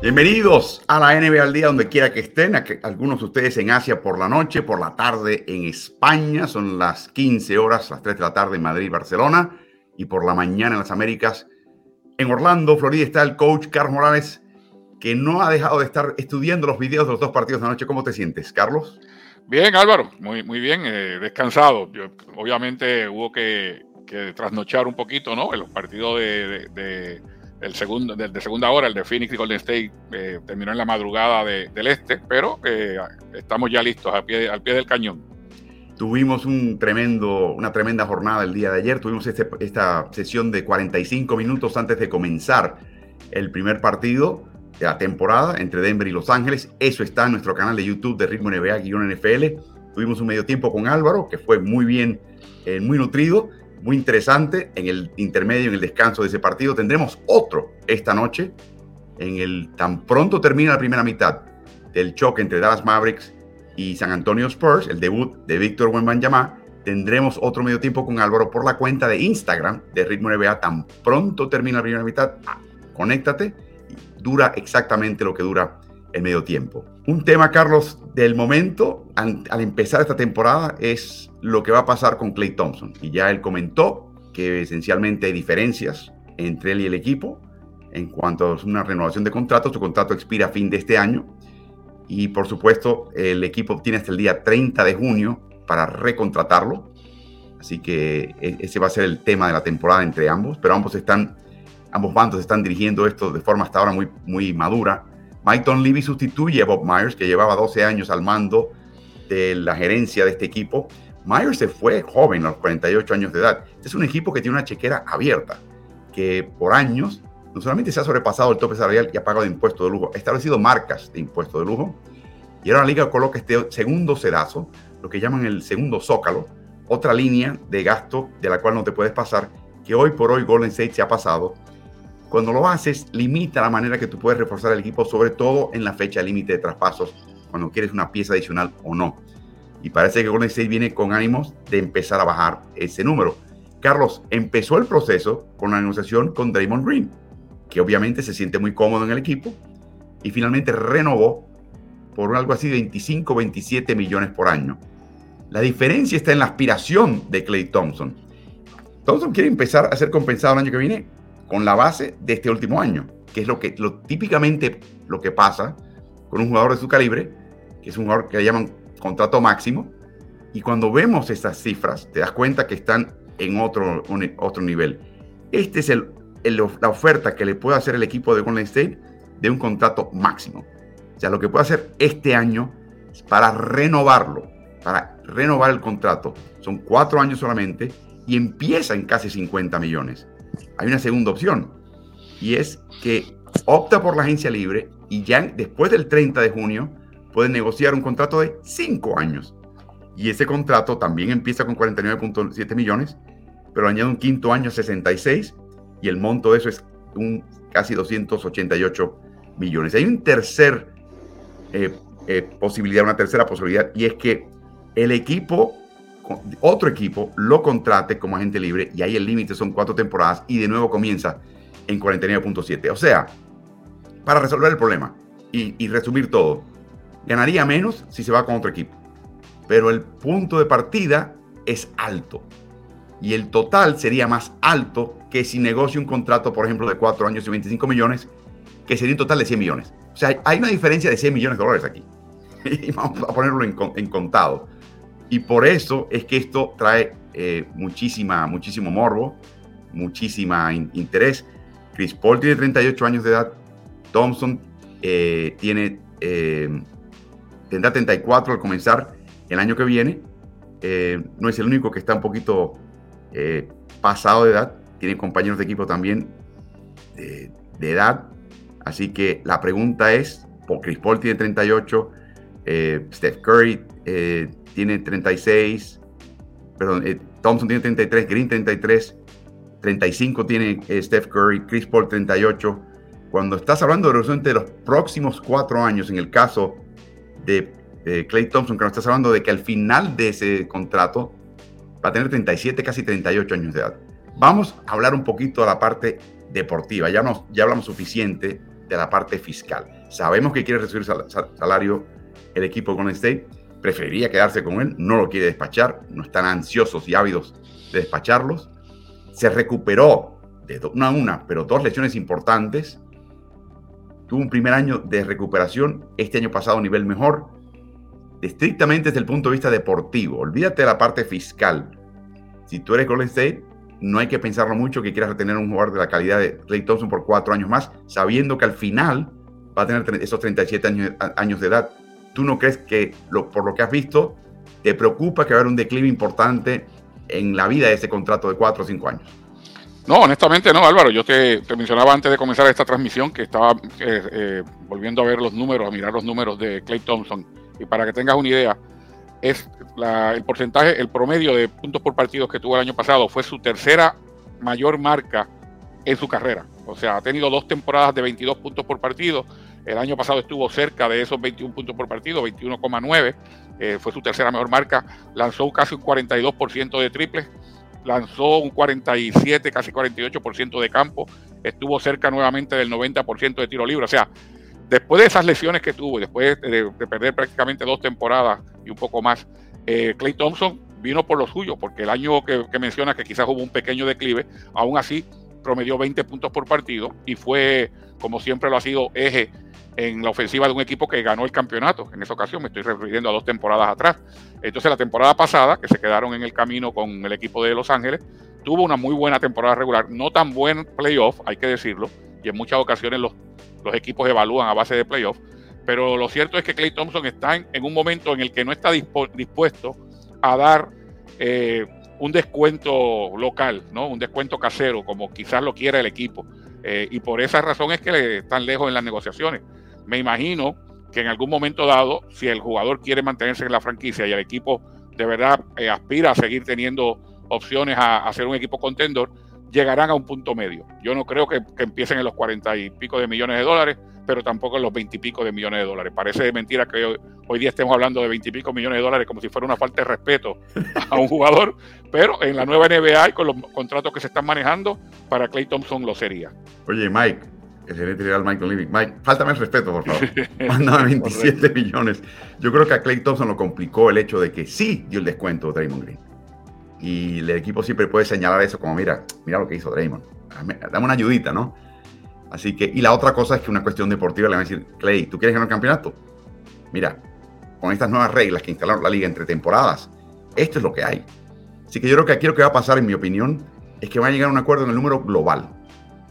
Bienvenidos a la NBA al día, donde quiera que estén. Algunos de ustedes en Asia por la noche, por la tarde en España. Son las 15 horas, las 3 de la tarde en Madrid, Barcelona. Y por la mañana en las Américas. En Orlando, Florida, está el coach Carlos Morales, que no ha dejado de estar estudiando los videos de los dos partidos de la noche. ¿Cómo te sientes, Carlos? Bien, Álvaro, muy, muy bien, eh, descansado. obviamente hubo que, trasnochar un poquito, ¿no? En los partidos de el segundo, de, segunda hora, el de Phoenix y Golden State, eh, terminó en la madrugada del este, pero eh, estamos ya listos al pie, al pie del cañón. Tuvimos un tremendo, una tremenda jornada el día de ayer. Tuvimos este, esta sesión de 45 minutos antes de comenzar el primer partido de la temporada entre Denver y Los Ángeles. Eso está en nuestro canal de YouTube de Ritmo NBA-NFL. Tuvimos un medio tiempo con Álvaro, que fue muy bien, eh, muy nutrido muy interesante en el intermedio, en el descanso de ese partido. Tendremos otro esta noche, en el tan pronto termina la primera mitad del choque entre Dallas Mavericks y San Antonio Spurs, el debut de Víctor Wembanyama. Tendremos otro medio tiempo con Álvaro por la cuenta de Instagram de Ritmo NBA. Tan pronto termina la primera mitad, ah, conéctate. Dura exactamente lo que dura el medio tiempo. Un tema, Carlos, del momento al empezar esta temporada es lo que va a pasar con Clay Thompson. Y ya él comentó que esencialmente hay diferencias entre él y el equipo en cuanto a una renovación de contrato. Su contrato expira a fin de este año. Y por supuesto, el equipo tiene hasta el día 30 de junio para recontratarlo. Así que e-, ese va a ser el tema de la temporada entre ambos. Pero ambos están, ambos bandos están dirigiendo esto de forma hasta ahora muy, muy madura. Mike Levy sustituye a Bob Myers, que llevaba 12 años al mando de la gerencia de este equipo. Myers se fue joven, a los 48 años de edad. Este es un equipo que tiene una chequera abierta, que por años no solamente se ha sobrepasado el tope salarial y ha pagado impuestos de lujo, ha establecido marcas de impuestos de lujo. Y ahora la liga coloca este segundo sedazo, lo que llaman el segundo zócalo, otra línea de gasto de la cual no te puedes pasar, que hoy por hoy Golden State se ha pasado. Cuando lo haces, limita la manera que tú puedes reforzar el equipo, sobre todo en la fecha límite de traspasos, cuando quieres una pieza adicional o no. Y parece que Golden State viene con ánimos de empezar a bajar ese número. Carlos, empezó el proceso con la negociación con Draymond Green, que obviamente se siente muy cómodo en el equipo, y finalmente renovó por algo así de 25, 27 millones por año. La diferencia está en la aspiración de Clay Thompson. Thompson quiere empezar a ser compensado el año que viene con la base de este último año, que es lo que lo, típicamente lo que pasa con un jugador de su calibre, es un jugador que le llaman contrato máximo, y cuando vemos estas cifras, te das cuenta que están en otro, otro nivel. Este es el, la oferta que le puede hacer el equipo de Golden State de un contrato máximo. O sea, lo que puede hacer este año para renovarlo, para renovar el contrato. Son cuatro años solamente y empieza en casi 50 millones. Hay una segunda opción y es que opta por la agencia libre y ya después del 30 de junio puede negociar un contrato de 5 años. Y ese contrato también empieza con 49.7 millones, pero añade un quinto año 66 y el monto de eso es un casi 288 millones. Hay un tercer eh, eh, posibilidad, una tercera posibilidad, y es que el equipo, otro equipo, lo contrate como agente libre y ahí el límite son cuatro temporadas y de nuevo comienza en 49.7. O sea, para resolver el problema y, resumir todo, ganaría menos si se va con otro equipo. Pero el punto de partida es alto. Y el total sería más alto que si negocia un contrato, por ejemplo, de 4 años y 25 millones, que sería un total de 100 millones. O sea, hay una diferencia de 100 millones de dólares aquí. Y vamos a ponerlo en, contado. Y por eso es que esto trae eh, muchísima, muchísimo morbo, muchísima interés. Chris Paul tiene 38 años de edad, Thompson eh, tiene, eh, tendrá 34 al comenzar el año que viene. Eh, no es el único que está un poquito pasado de edad. Tiene compañeros de equipo también de, edad. Así que la pregunta es, por Chris Paul tiene 38, Steph Curry tiene 36, perdón, Thompson tiene 33, Green 33, 35 tiene Steph Curry, Chris Paul 38. Cuando estás hablando de de los próximos cuatro años, en el caso de, Clay Thompson, que nos estás hablando de que al final de ese contrato va a tener 37, casi 38 años de edad. Vamos a hablar un poquito de la parte deportiva. Ya, nos, ya hablamos suficiente de la parte fiscal. Sabemos que quiere recibir salario el equipo con State, preferiría quedarse con él, no lo quiere despachar, no están ansiosos y ávidos de despacharlos. Se recuperó de una a una, pero dos lesiones importantes. Tuvo un primer año de recuperación, este año pasado a nivel mejor. Estrictamente desde el punto de vista deportivo, olvídate de la parte fiscal. Si tú eres Golden State, no hay que pensarlo mucho que quieras retener un jugador de la calidad de Clay Thompson por cuatro años más, sabiendo que al final va a tener esos 37 años, años de edad. ¿Tú no crees que por lo que has visto te preocupa que va a haber un declive importante en la vida de ese contrato de cuatro o cinco años? No, honestamente no, Álvaro. Yo te, mencionaba antes de comenzar esta transmisión que estaba eh, eh, volviendo a ver los números, a mirar los números de Clay Thompson. Y para que tengas una idea, es el porcentaje, el promedio de puntos por partido que tuvo el año pasado fue su tercera mayor marca en su carrera. O sea, ha tenido dos temporadas de 22 puntos por partido. El año pasado estuvo cerca de esos 21 puntos por partido, 21,9. Eh, fue su tercera mejor marca. Lanzó casi un 42% de triples. Lanzó un 47, casi 48% de campo. Estuvo cerca nuevamente del 90% de tiro libre. O sea, después de esas lesiones que tuvo después de, perder prácticamente dos temporadas y un poco más, eh, Clay Thompson vino por lo suyo, porque el año que, menciona que quizás hubo un pequeño declive, aún así promedió 20 puntos por partido y fue, como siempre lo ha sido, eje en la ofensiva de un equipo que ganó el campeonato. En esa ocasión me estoy refiriendo a dos temporadas atrás. Entonces la temporada pasada, que se quedaron en el camino con el equipo de Los Ángeles, tuvo una muy buena temporada regular, no tan buen playoff, hay que decirlo, y en muchas ocasiones los equipos evalúan a base de playoffs. Pero lo cierto es que Clay Thompson está en, un momento en el que no está dispuesto a dar eh, un descuento local, ¿no? un descuento casero, como quizás lo quiera el equipo. Eh, y por esa razón es que le están lejos en las negociaciones. Me imagino que en algún momento dado, si el jugador quiere mantenerse en la franquicia y el equipo de verdad eh, aspira a seguir teniendo opciones a, a ser un equipo contendor, llegarán a un punto medio. Yo no creo que, empiecen en los cuarenta y pico de millones de dólares, pero tampoco en los veintipico de millones de dólares. Parece mentira que hoy, día estemos hablando de veintipico millones de dólares como si fuera una falta de respeto a un jugador, pero en la nueva NBA y con los contratos que se están manejando, para Clay Thompson lo sería. Oye, Mike, el gerente general Michael Levy, Mike, faltame el respeto, por favor. Mándame 27 millones. Yo creo que a Clay Thompson lo complicó el hecho de que sí dio el descuento de Draymond Green. Y el equipo siempre puede señalar eso como, mira, mira lo que hizo Draymond. Dame, una ayudita, ¿no? Así que, y la otra cosa es que una cuestión deportiva le van a decir, Clay, ¿tú quieres ganar el campeonato? Mira, con estas nuevas reglas que instalaron la liga entre temporadas, esto es lo que hay. Así que yo creo que aquí lo que va a pasar, en mi opinión, es que van a llegar a un acuerdo en el número global.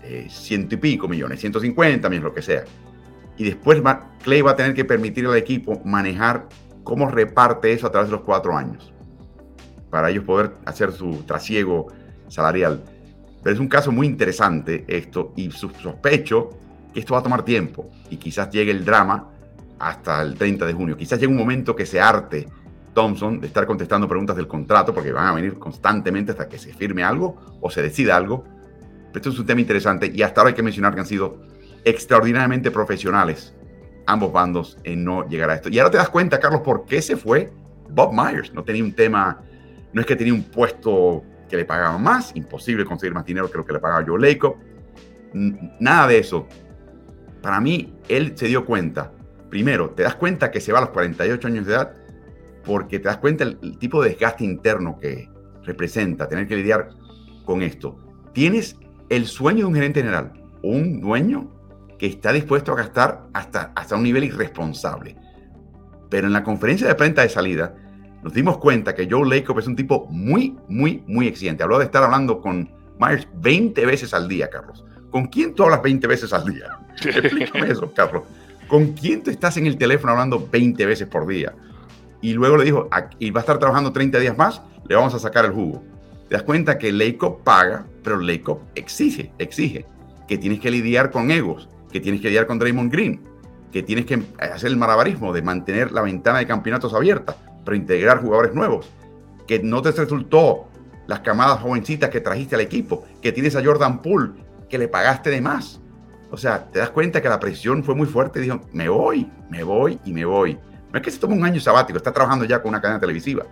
Eh, ciento y pico millones, 150 millones, lo que sea. Y después Clay va a tener que permitir al equipo manejar cómo reparte eso a través de los cuatro años para ellos poder hacer su trasiego salarial. Pero es un caso muy interesante esto y sospecho que esto va a tomar tiempo y quizás llegue el drama hasta el 30 de junio. Quizás llegue un momento que se arte Thompson de estar contestando preguntas del contrato porque van a venir constantemente hasta que se firme algo o se decida algo. Pero esto es un tema interesante y hasta ahora hay que mencionar que han sido extraordinariamente profesionales ambos bandos en no llegar a esto. Y ahora te das cuenta, Carlos, por qué se fue Bob Myers. No tenía un tema no es que tenía un puesto que le pagaba más, imposible conseguir más dinero que lo que le pagaba Joe Lacob. Nada de eso. Para mí, él se dio cuenta. Primero, te das cuenta que se va a los 48 años de edad porque te das cuenta el, tipo de desgaste interno que representa tener que lidiar con esto. Tienes el sueño de un gerente general, un dueño que está dispuesto a gastar hasta, hasta un nivel irresponsable. Pero en la conferencia de prensa de salida, nos dimos cuenta que Joe Lacob es un tipo muy, muy, muy exigente. Habló de estar hablando con Myers 20 veces al día, Carlos. ¿Con quién tú hablas 20 veces al día? Explícame eso, Carlos. ¿Con quién tú estás en el teléfono hablando 20 veces por día? Y luego le dijo, y va a estar trabajando 30 días más, le vamos a sacar el jugo. Te das cuenta que Lacob paga, pero Lacob exige, exige que tienes que lidiar con egos, que tienes que lidiar con Draymond Green, que tienes que hacer el malabarismo de mantener la ventana de campeonatos abierta reintegrar jugadores nuevos, que no te resultó las camadas jovencitas que trajiste al equipo, que tienes a Jordan Poole, que le pagaste de más. O sea, te das cuenta que la presión fue muy fuerte. Dijo, me voy, me voy y me voy. No es que se tome un año sabático, está trabajando ya con una cadena televisiva.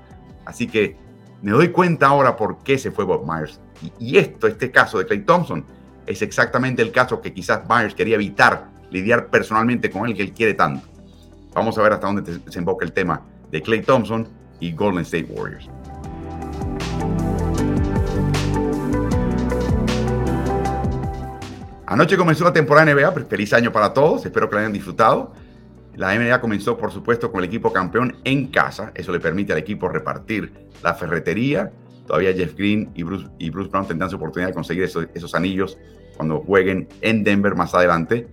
Así que me doy cuenta ahora por qué se fue Bob Myers. Y, y esto, este caso de Clay Thompson, es exactamente el caso que quizás Myers quería evitar lidiar personalmente con él que él quiere tanto. Vamos a ver hasta dónde desemboca el tema de Clay Thompson y Golden State Warriors. Anoche comenzó la temporada NBA, feliz año para todos, espero que la hayan disfrutado. La NBA comenzó, por supuesto, con el equipo campeón en casa, eso le permite al equipo repartir la ferretería. Todavía Jeff Green y Bruce, y Bruce Brown tendrán su oportunidad de conseguir esos, anillos cuando jueguen en Denver más adelante.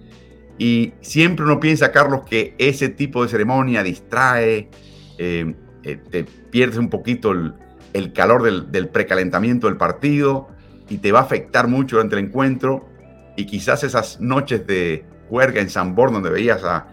Y siempre uno piensa, Carlos, que ese tipo de ceremonia distrae, eh, eh, te pierdes un poquito el, calor del, precalentamiento del partido y te va a afectar mucho durante el encuentro y quizás esas noches de juerga en San Born donde veías a,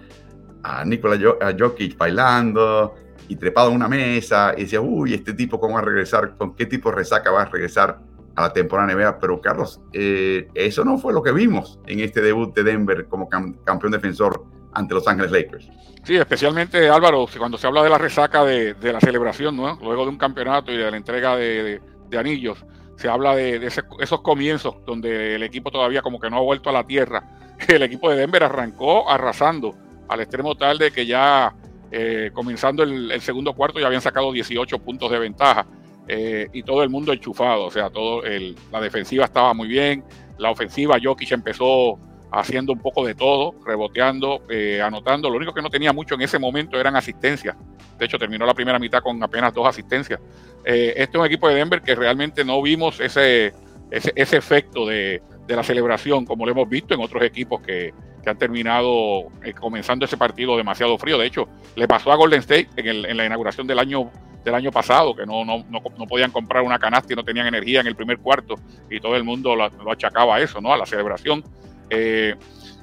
a Nikola Jokic bailando y trepado en una mesa y decías, uy, este tipo cómo va a regresar, con qué tipo de resaca va a regresar a la temporada NBA. Pero Carlos, eh, eso no fue lo que vimos en este debut de Denver como campeón defensor ante Los Ángeles Lakers. Sí, especialmente Álvaro, cuando se habla de la resaca de, la celebración, ¿no? luego de un campeonato y de la entrega de anillos, se habla de, ese, esos comienzos donde el equipo todavía como que no ha vuelto a la tierra. El equipo de Denver arrancó arrasando al extremo tal de que ya eh, comenzando el, segundo cuarto ya habían sacado 18 puntos de ventaja eh, y todo el mundo enchufado, o sea, todo la defensiva estaba muy bien, la ofensiva Jokic empezó haciendo un poco de todo, reboteando, eh, anotando. Lo único que no tenía mucho en ese momento eran asistencias. De hecho, terminó la primera mitad con apenas dos asistencias. Este es un equipo de Denver que realmente no vimos ese, ese, ese efecto de, de, la celebración como lo hemos visto en otros equipos que, que han terminado eh, comenzando ese partido demasiado frío. De hecho, le pasó a Golden State en, la inauguración del año del año pasado, que no, no, no, no, podían comprar una canasta y no tenían energía en el primer cuarto, y todo el mundo lo, achacaba a eso, ¿no? A la celebración. Eh,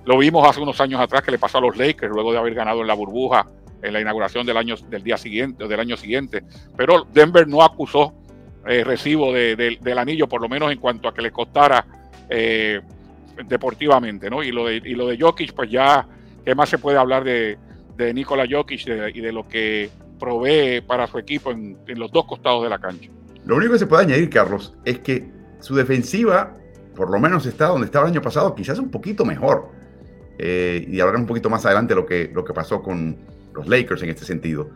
lo vimos hace unos años atrás que le pasó a los Lakers luego de haber ganado en la burbuja en la inauguración del año del día siguiente del año siguiente. Pero Denver no acusó eh, recibo de, de, del anillo, por lo menos en cuanto a que le costara eh, deportivamente, ¿no? Y lo de y lo de Jokic, pues ya qué más se puede hablar de, de Nikola Jokic y de lo que provee para su equipo en, en los dos costados de la cancha. Lo único que se puede añadir, Carlos, es que su defensiva por lo menos está donde estaba el año pasado, quizás un poquito mejor. Eh, y hablaré un poquito más adelante lo que, lo que pasó con los Lakers en este sentido.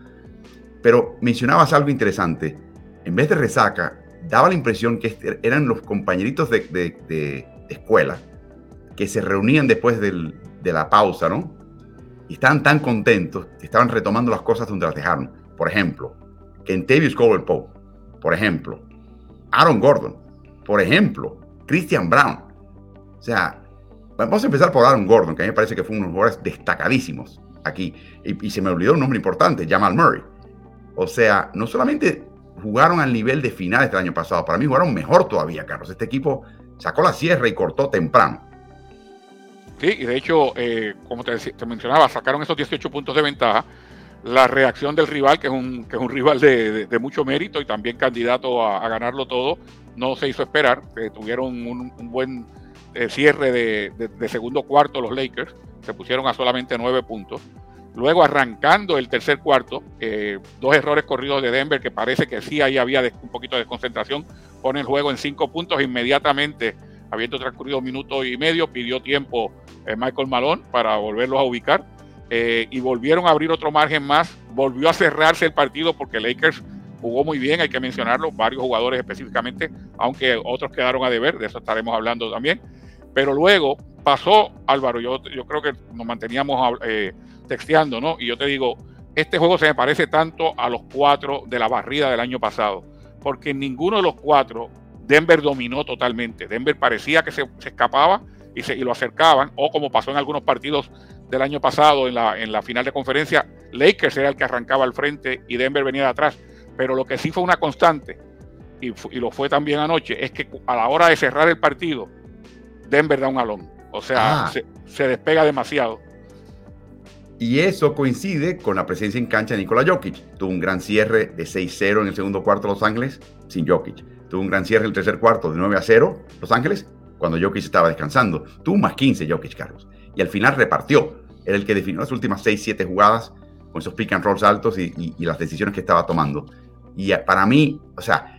Pero mencionabas algo interesante. En vez de resaca, daba la impresión que eran los compañeritos de, de escuela que se reunían después de la pausa, ¿no? Y estaban tan contentos que estaban retomando las cosas donde las dejaron. Por ejemplo, Kentavious Caldwell Pope. Por ejemplo, Aaron Gordon. Por ejemplo, Christian Brown. O sea, vamos a empezar por Aaron Gordon, que a mí me parece que fue uno de los jugadores destacadísimos aquí. Y, y, se me olvidó un nombre importante, Jamal Murray. O sea, no solamente jugaron al nivel de finales del año pasado, para mí jugaron mejor todavía, Carlos. Este equipo sacó la sierra y cortó temprano. Sí, y de hecho, eh, como te, mencionaba, sacaron esos 18 puntos de ventaja. La reacción del rival, que es un, que es un rival de, mucho mérito y también candidato a, ganarlo todo, no se hizo esperar, eh, tuvieron un, buen eh, cierre de, segundo cuarto los Lakers, se pusieron a solamente nueve puntos. Luego arrancando el tercer cuarto, eh, dos errores corridos de Denver que parece que sí ahí había un poquito de desconcentración, pone el juego en cinco puntos inmediatamente, habiendo transcurrido un minuto y medio, pidió tiempo Michael Malone para volverlos a ubicar y volvieron a abrir otro margen más, volvió a cerrarse el partido porque Lakers jugó muy bien, hay que mencionarlo, varios jugadores específicamente, aunque otros quedaron a deber, de eso estaremos hablando también. Pero luego pasó, Álvaro, yo, yo creo que nos manteníamos eh, texteando, ¿no? Y yo te digo, este juego se me parece tanto a los cuatro de la barrida del año pasado, porque ninguno de los cuatro Denver dominó totalmente. Denver parecía que se escapaba y, se, y, lo acercaban, o como pasó en algunos partidos del año pasado en la, en la final de conferencia, Lakers era el que arrancaba al frente y Denver venía de atrás. Pero lo que sí fue una constante, y, y, lo fue también anoche, es que a la hora de cerrar el partido, Denver da un alón. O sea, ah. se, se, despega demasiado. Y eso coincide con la presencia en cancha de Nikola Jokic. Tuvo un gran cierre de 6-0 en el segundo cuarto de Los Ángeles sin Jokic. Tuvo un gran cierre en el tercer cuarto de 9-0 Los Ángeles cuando Jokic estaba descansando. Tuvo más 15 Jokic, Carlos. Y al final repartió. Era el que definió las últimas 6-7 jugadas con esos pick and rolls altos y, y, y, las decisiones que estaba tomando. Y para mí, o sea,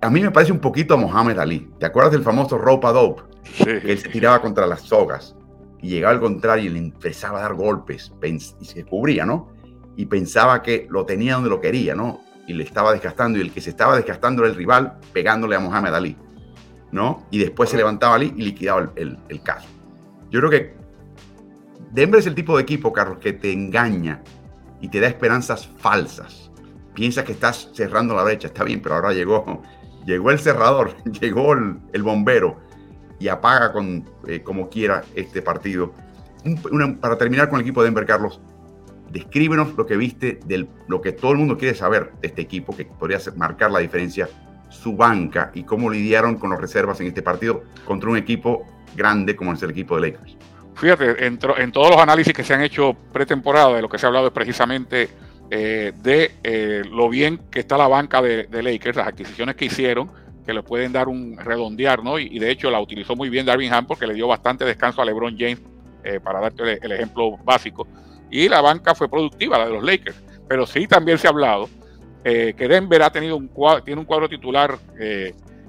a mí me parece un poquito a Mohamed Ali. ¿Te acuerdas del famoso ropa dope? Sí. Que él se tiraba contra las sogas. y llegaba al contrario y le empezaba a dar golpes y se cubría, ¿no? Y pensaba que lo tenía donde lo quería, ¿no? Y le estaba desgastando y el que se estaba desgastando era el rival pegándole a Mohamed Ali, ¿no? Y después se levantaba y liquidaba el, el caso. Yo creo que Denver es el tipo de equipo, Carlos, que te engaña y te da esperanzas falsas. Piensas que estás cerrando la brecha, está bien, pero ahora llegó, llegó el cerrador, llegó el, bombero y apaga con, eh, como quiera este partido. para terminar con el equipo de Denver, Carlos, descríbenos lo que viste, de lo que todo el mundo quiere saber de este equipo, que podría marcar la diferencia, su banca y cómo lidiaron con las reservas en este partido contra un equipo grande como es el equipo de Lakers. Fíjate, en, en todos los análisis que se han hecho pretemporada, de lo que se ha hablado es precisamente eh, de eh, lo bien que está la banca de, Lakers, las adquisiciones que hicieron, que le pueden dar un redondear, ¿no? Y, de hecho la utilizó muy bien Darvin Ham porque le dio bastante descanso a LeBron James, eh, para darte el, ejemplo básico. Y la banca fue productiva, la de los Lakers. Pero sí también se ha hablado que Denver ha tenido un cuadro, tiene un cuadro titular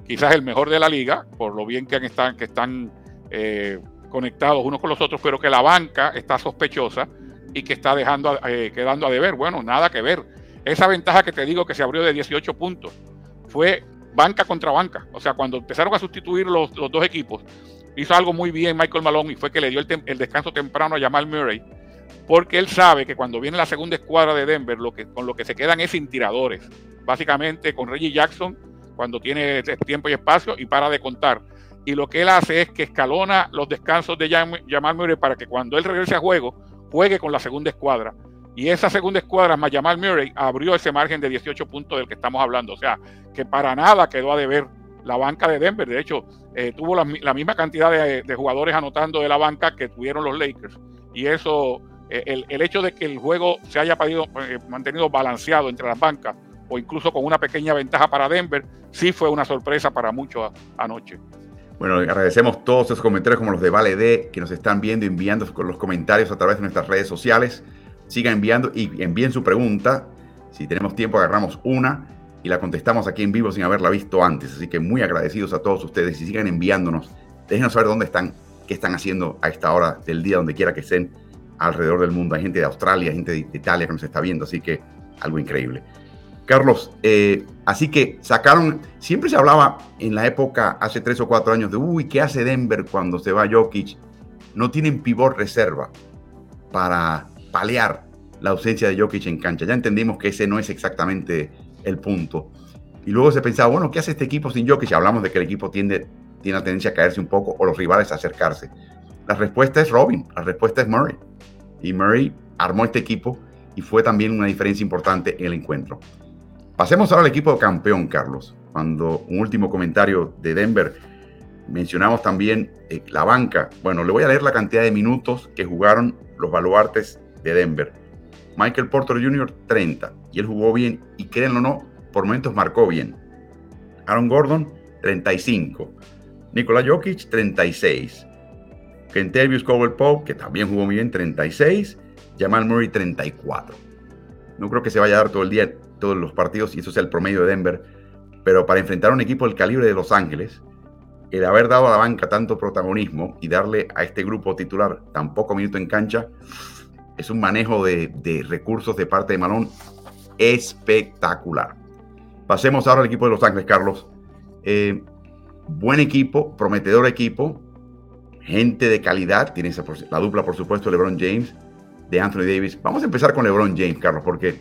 quizás el mejor de la liga, por lo bien que están, que están conectados unos con los otros, pero que la banca está sospechosa y que está dejando, eh, quedando a deber. Bueno, nada que ver. Esa ventaja que te digo que se abrió de 18 puntos fue banca contra banca. O sea, cuando empezaron a sustituir los, dos equipos, hizo algo muy bien Michael Malone y fue que le dio el, descanso temprano a Jamal Murray, porque él sabe que cuando viene la segunda escuadra de Denver, lo que, con lo que se quedan es sin tiradores. Básicamente con Reggie Jackson, cuando tiene tiempo y espacio y para de contar. Y lo que él hace es que escalona los descansos de Jamal Murray para que cuando él regrese a juego, juegue con la segunda escuadra. Y esa segunda escuadra, más Jamal Murray, abrió ese margen de 18 puntos del que estamos hablando. O sea, que para nada quedó a deber la banca de Denver. De hecho, eh, tuvo la, misma cantidad de, jugadores anotando de la banca que tuvieron los Lakers. Y eso, eh, el, hecho de que el juego se haya eh, mantenido balanceado entre las bancas o incluso con una pequeña ventaja para Denver, sí fue una sorpresa para muchos anoche. Bueno, agradecemos todos esos comentarios como los de Vale D que nos están viendo y enviando los comentarios a través de nuestras redes sociales. Sigan enviando y envíen su pregunta. Si tenemos tiempo, agarramos una y la contestamos aquí en vivo sin haberla visto antes. Así que muy agradecidos a todos ustedes y sigan enviándonos. Déjenos saber dónde están, qué están haciendo a esta hora del día, donde quiera que estén alrededor del mundo. Hay gente de Australia, gente de Italia que nos está viendo, así que algo increíble. Carlos, eh, así que sacaron, siempre se hablaba en la época, hace tres o cuatro años, de, uy, ¿qué hace Denver cuando se va Jokic? No tienen pivot reserva para paliar la ausencia de Jokic en cancha. Ya entendimos que ese no es exactamente el punto. Y luego se pensaba, bueno, ¿qué hace este equipo sin Jokic? Hablamos de que el equipo tiende, tiene la tendencia a caerse un poco o los rivales a acercarse. La respuesta es Robin, la respuesta es Murray. Y Murray armó este equipo y fue también una diferencia importante en el encuentro. Pasemos ahora al equipo campeón, Carlos. Cuando un último comentario de Denver, mencionamos también eh, la banca. Bueno, le voy a leer la cantidad de minutos que jugaron los baluartes de Denver. Michael Porter Jr., 30. Y él jugó bien, y créanlo o no, por momentos marcó bien. Aaron Gordon, 35. Nikola Jokic, 36. Kentavious Cowell Pope, que también jugó muy bien, 36. Jamal Murray, 34. No creo que se vaya a dar todo el día todos los partidos y eso es el promedio de Denver. Pero para enfrentar a un equipo del calibre de Los Ángeles, el haber dado a la banca tanto protagonismo y darle a este grupo titular tan poco minuto en cancha, es un manejo de, recursos de parte de Malón espectacular. Pasemos ahora al equipo de Los Ángeles, Carlos. Eh, buen equipo, prometedor equipo, gente de calidad, tiene la dupla, por supuesto, LeBron James, de Anthony Davis. Vamos a empezar con LeBron James, Carlos, porque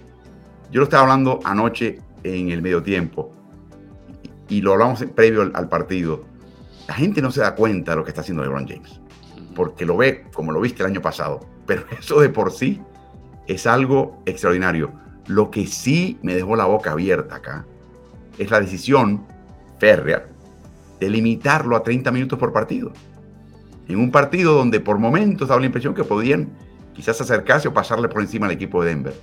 yo lo estaba hablando anoche en el medio tiempo y, lo hablamos previo al, partido. La gente no se da cuenta de lo que está haciendo LeBron James, porque lo ve como lo viste el año pasado, pero eso de por sí es algo extraordinario. Lo que sí me dejó la boca abierta acá es la decisión férrea de limitarlo a 30 minutos por partido. En un partido donde por momentos daba la impresión que podían quizás acercarse o pasarle por encima al equipo de Denver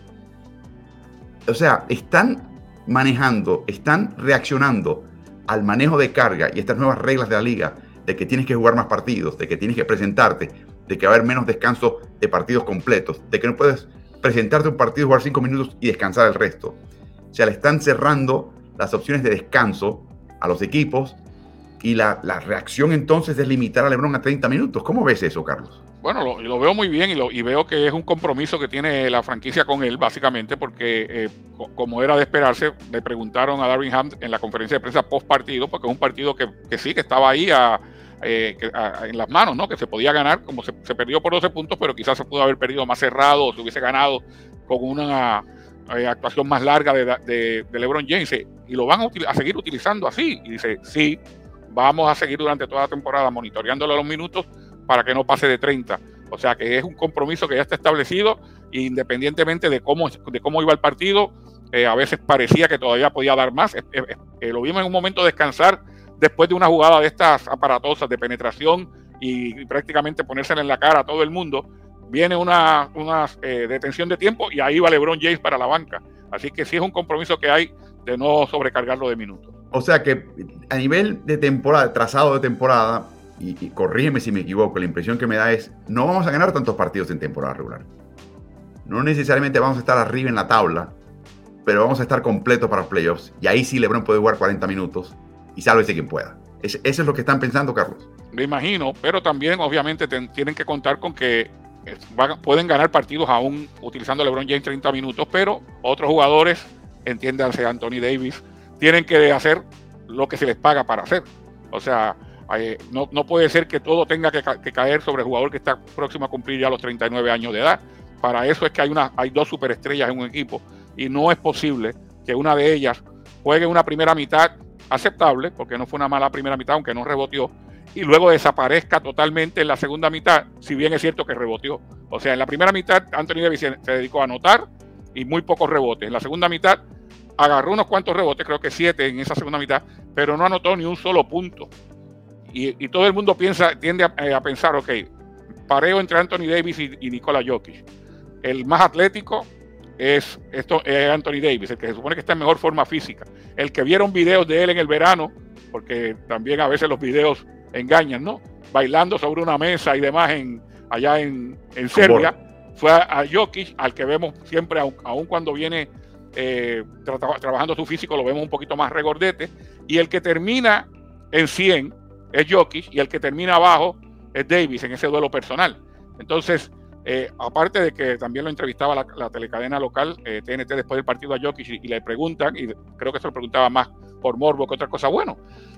o sea, están manejando, están reaccionando al manejo de carga y estas nuevas reglas de la liga, de que tienes que jugar más partidos, de que tienes que presentarte, de que va a haber menos descanso de partidos completos, de que no puedes presentarte un partido, jugar cinco minutos y descansar el resto. O sea, le están cerrando las opciones de descanso a los equipos y la, la reacción entonces es limitar a Lebron a 30 minutos. ¿Cómo ves eso, Carlos? Bueno, lo, veo muy bien y, lo, y, veo que es un compromiso que tiene la franquicia con él, básicamente, porque eh, como era de esperarse, le preguntaron a Darwin Ham en la conferencia de prensa post partido, porque es un partido que, sí, que estaba ahí eh, en las manos, ¿no? Que se podía ganar, como se, perdió por 12 puntos, pero quizás se pudo haber perdido más cerrado o se hubiese ganado con una eh, actuación más larga de, LeBron James. Y lo van a, a seguir utilizando así. Y dice, sí, vamos a seguir durante toda la temporada monitoreándolo los minutos para que no pase de 30. O sea que es un compromiso que ya está establecido, independientemente de cómo, de cómo iba el partido. Eh, a veces parecía que todavía podía dar más. Eh, eh, lo vimos en un momento descansar después de una jugada de estas aparatosas de penetración y, prácticamente ponérsela en la cara a todo el mundo. Viene una, una detención de tiempo y ahí va LeBron James para la banca. Así que sí es un compromiso que hay de no sobrecargarlo de minutos. O sea que a nivel de temporada, trazado de temporada, y, corrígeme si me equivoco, la impresión que me da es, no vamos a ganar tantos partidos en temporada regular. No necesariamente vamos a estar arriba en la tabla, pero vamos a estar completos para los playoffs. Y ahí sí LeBron puede jugar 40 minutos y sálvese quien pueda. eso es lo que están pensando, Carlos. Me imagino, pero también obviamente tienen que contar con que eh, pueden ganar partidos aún utilizando LeBron James 30 minutos, pero otros jugadores, entiéndanse Anthony Davis, tienen que hacer lo que se les paga para hacer. O sea, no, puede ser que todo tenga que, caer sobre el jugador que está próximo a cumplir ya los 39 años de edad. Para eso es que hay, una, hay dos superestrellas en un equipo y no es posible que una de ellas juegue una primera mitad aceptable, porque no fue una mala primera mitad, aunque no reboteó, y luego desaparezca totalmente en la segunda mitad, si bien es cierto que reboteó. O sea, en la primera mitad Anthony Davis se dedicó a anotar y muy pocos rebotes. En la segunda mitad agarró unos cuantos rebotes, creo que siete en esa segunda mitad, pero no anotó ni un solo punto. Y, todo el mundo piensa, tiende a, pensar, ok, pareo entre Anthony Davis y, y Nikola Jokic. El más atlético es, esto, Anthony Davis, el que se supone que está en mejor forma física. El que vieron videos de él en el verano, porque también a veces los videos engañan, ¿no? Bailando sobre una mesa y demás en, allá en, Serbia, fue a, Jokic, al que vemos siempre, aun, cuando viene eh, trabajando su físico, lo vemos un poquito más regordete. Y el que termina en 100 es Jokic y el que termina abajo es Davis en ese duelo personal. Entonces, eh, aparte de que también lo entrevistaba la, telecadena local TNT eh, después del partido a Jokic y, le preguntan, y creo que se lo preguntaba más por morbo que otra cosa, bueno,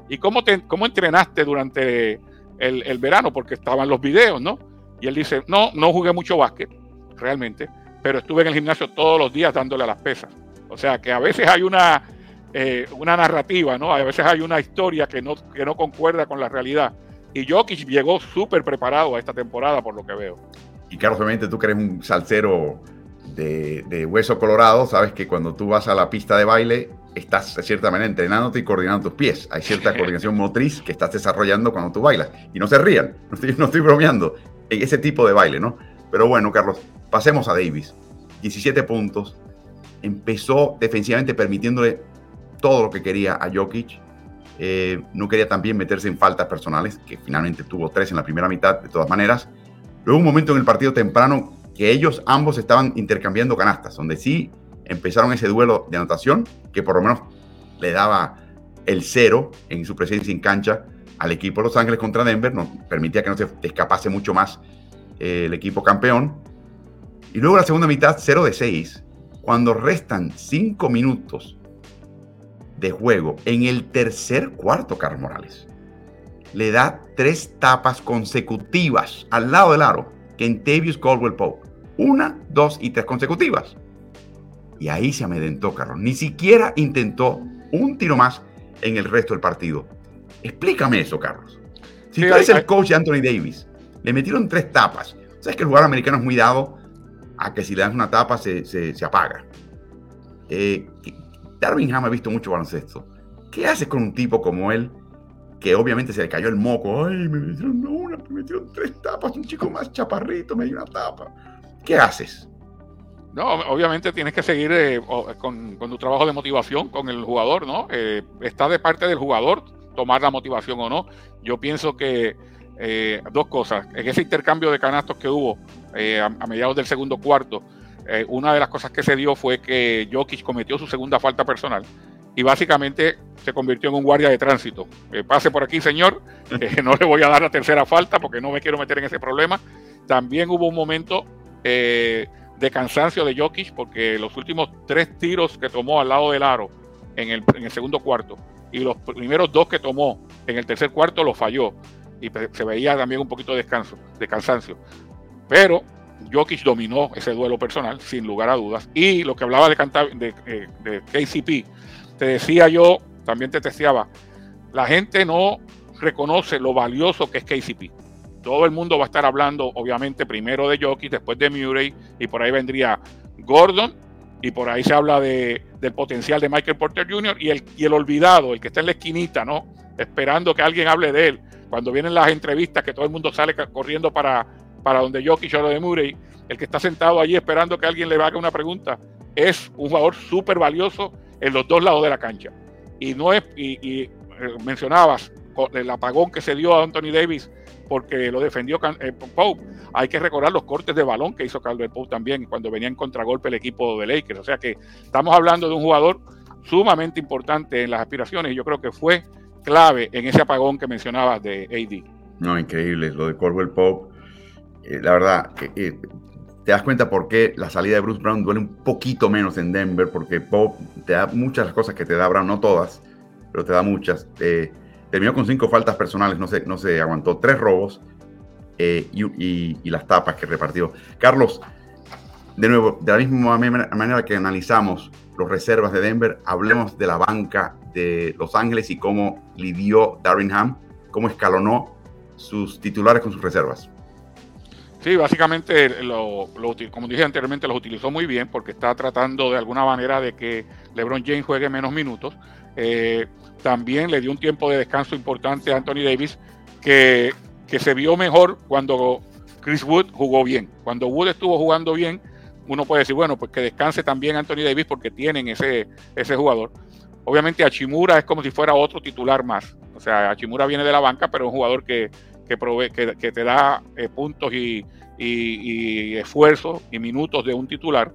¿y cómo, te, cómo entrenaste durante el, verano? Porque estaban los videos, ¿no? Y él dice, no, no jugué mucho básquet, realmente, pero estuve en el gimnasio todos los días dándole a las pesas. O sea que a veces hay una eh, una narrativa, ¿no? A veces hay una historia que no, que no concuerda con la realidad. Y Jokic llegó súper preparado a esta temporada, por lo que veo. Y Carlos, obviamente tú que eres un salsero de, hueso colorado, sabes que cuando tú vas a la pista de baile, estás de cierta manera entrenándote y coordinando tus pies. Hay cierta coordinación motriz que estás desarrollando cuando tú bailas. Y no se rían, no estoy, no estoy bromeando. En ese tipo de baile, ¿no? Pero bueno, Carlos, pasemos a Davis. 17 puntos. Empezó defensivamente permitiéndole todo lo que quería a Jokic. Eh, no quería también meterse en faltas personales, que finalmente tuvo tres en la primera mitad, de todas maneras. Luego un momento en el partido temprano que ellos ambos estaban intercambiando canastas, donde sí empezaron ese duelo de anotación, que por lo menos le daba el cero en su presencia en cancha al equipo de Los Ángeles contra Denver, no, permitía que no se escapase mucho más eh, el equipo campeón. Y luego la segunda mitad, 0 de 6, cuando restan 5 minutos de juego en el tercer cuarto, Carlos Morales. Le da tres tapas consecutivas al lado del aro que en Tavius Caldwell Pope. Una, dos y tres consecutivas. Y ahí se amedentó, Carlos. Ni siquiera intentó un tiro más en el resto del partido. Explícame eso, Carlos. Si tú eres el coach de Anthony Davis, le metieron tres tapas. Sabes que el jugador americano es muy dado a que si le dan una tapa se, se, apaga. Eh, Darwin Ham ha visto mucho baloncesto. ¿Qué haces con un tipo como él? Que obviamente se le cayó el moco. Ay, me metieron una, me metieron tres tapas. Un chico más chaparrito me dio una tapa. ¿Qué haces? No, obviamente tienes que seguir eh, con, tu trabajo de motivación con el jugador, ¿no? Eh, está de parte del jugador tomar la motivación o no. Yo pienso que eh, dos cosas. En ese intercambio de canastos que hubo a, mediados del segundo cuarto, eh, una de las cosas que se dio fue que Jokic cometió su segunda falta personal y básicamente se convirtió en un guardia de tránsito. Eh, pase por aquí, señor, no le voy a dar la tercera falta porque no me quiero meter en ese problema. también hubo un momento eh, de cansancio de Jokic porque los últimos tres tiros que tomó al lado del aro en el, en el segundo cuarto y los primeros dos que tomó en el tercer cuarto los falló y se veía también un poquito de descanso, de cansancio. Pero Jokic dominó ese duelo personal, sin lugar a dudas. Y lo que hablaba de, eh, KCP, te decía yo, también te deseaba, la gente no reconoce lo valioso que es KCP. Todo el mundo va a estar hablando, obviamente, primero de Jokic, después de Murray, y por ahí vendría Gordon, y por ahí se habla de, del potencial de Michael Porter Jr. Y el, y el olvidado, el que está en la esquinita, ¿no? Esperando que alguien hable de él. Cuando vienen las entrevistas, que todo el mundo sale corriendo para, para donde Jokic o lo de Murray, el que está sentado allí esperando que alguien le haga una pregunta, es un jugador súper valioso en los dos lados de la cancha. Y no es, y, eh, mencionabas el apagón que se dio a Anthony Davis porque lo defendió eh, Pope. Hay que recordar los cortes de balón que hizo Calvert Pope también cuando venía en contragolpe el equipo de Lakers. O sea que estamos hablando de un jugador sumamente importante en las aspiraciones y yo creo que fue clave en ese apagón que mencionabas de AD. No, increíble. Lo de Caldwell Pope, eh, la verdad, eh, te das cuenta por qué la salida de Bruce Brown duele un poquito menos en Denver, porque Pope te da muchas cosas que te da Brown, no todas, pero te da muchas. Eh, terminó con cinco faltas personales, no se, no se aguantó, tres robos eh, y, las tapas que repartió. Carlos, de nuevo, de la misma manera que analizamos los reservas de Denver, hablemos de la banca de Los Ángeles y cómo lidió Darwin Ham, cómo escalonó sus titulares con sus reservas. Sí, básicamente, como dije anteriormente, los utilizó muy bien porque está tratando de alguna manera de que LeBron James juegue menos minutos. Eh, también le dio un tiempo de descanso importante a Anthony Davis, que, que se vio mejor cuando Chris Wood jugó bien. Cuando Wood estuvo jugando bien, uno puede decir, bueno, pues que descanse también Anthony Davis porque tienen ese, ese jugador. Obviamente Achimura es como si fuera otro titular más. O sea, Achimura viene de la banca, pero es un jugador que que, te da eh, puntos y, y, esfuerzo y minutos de un titular.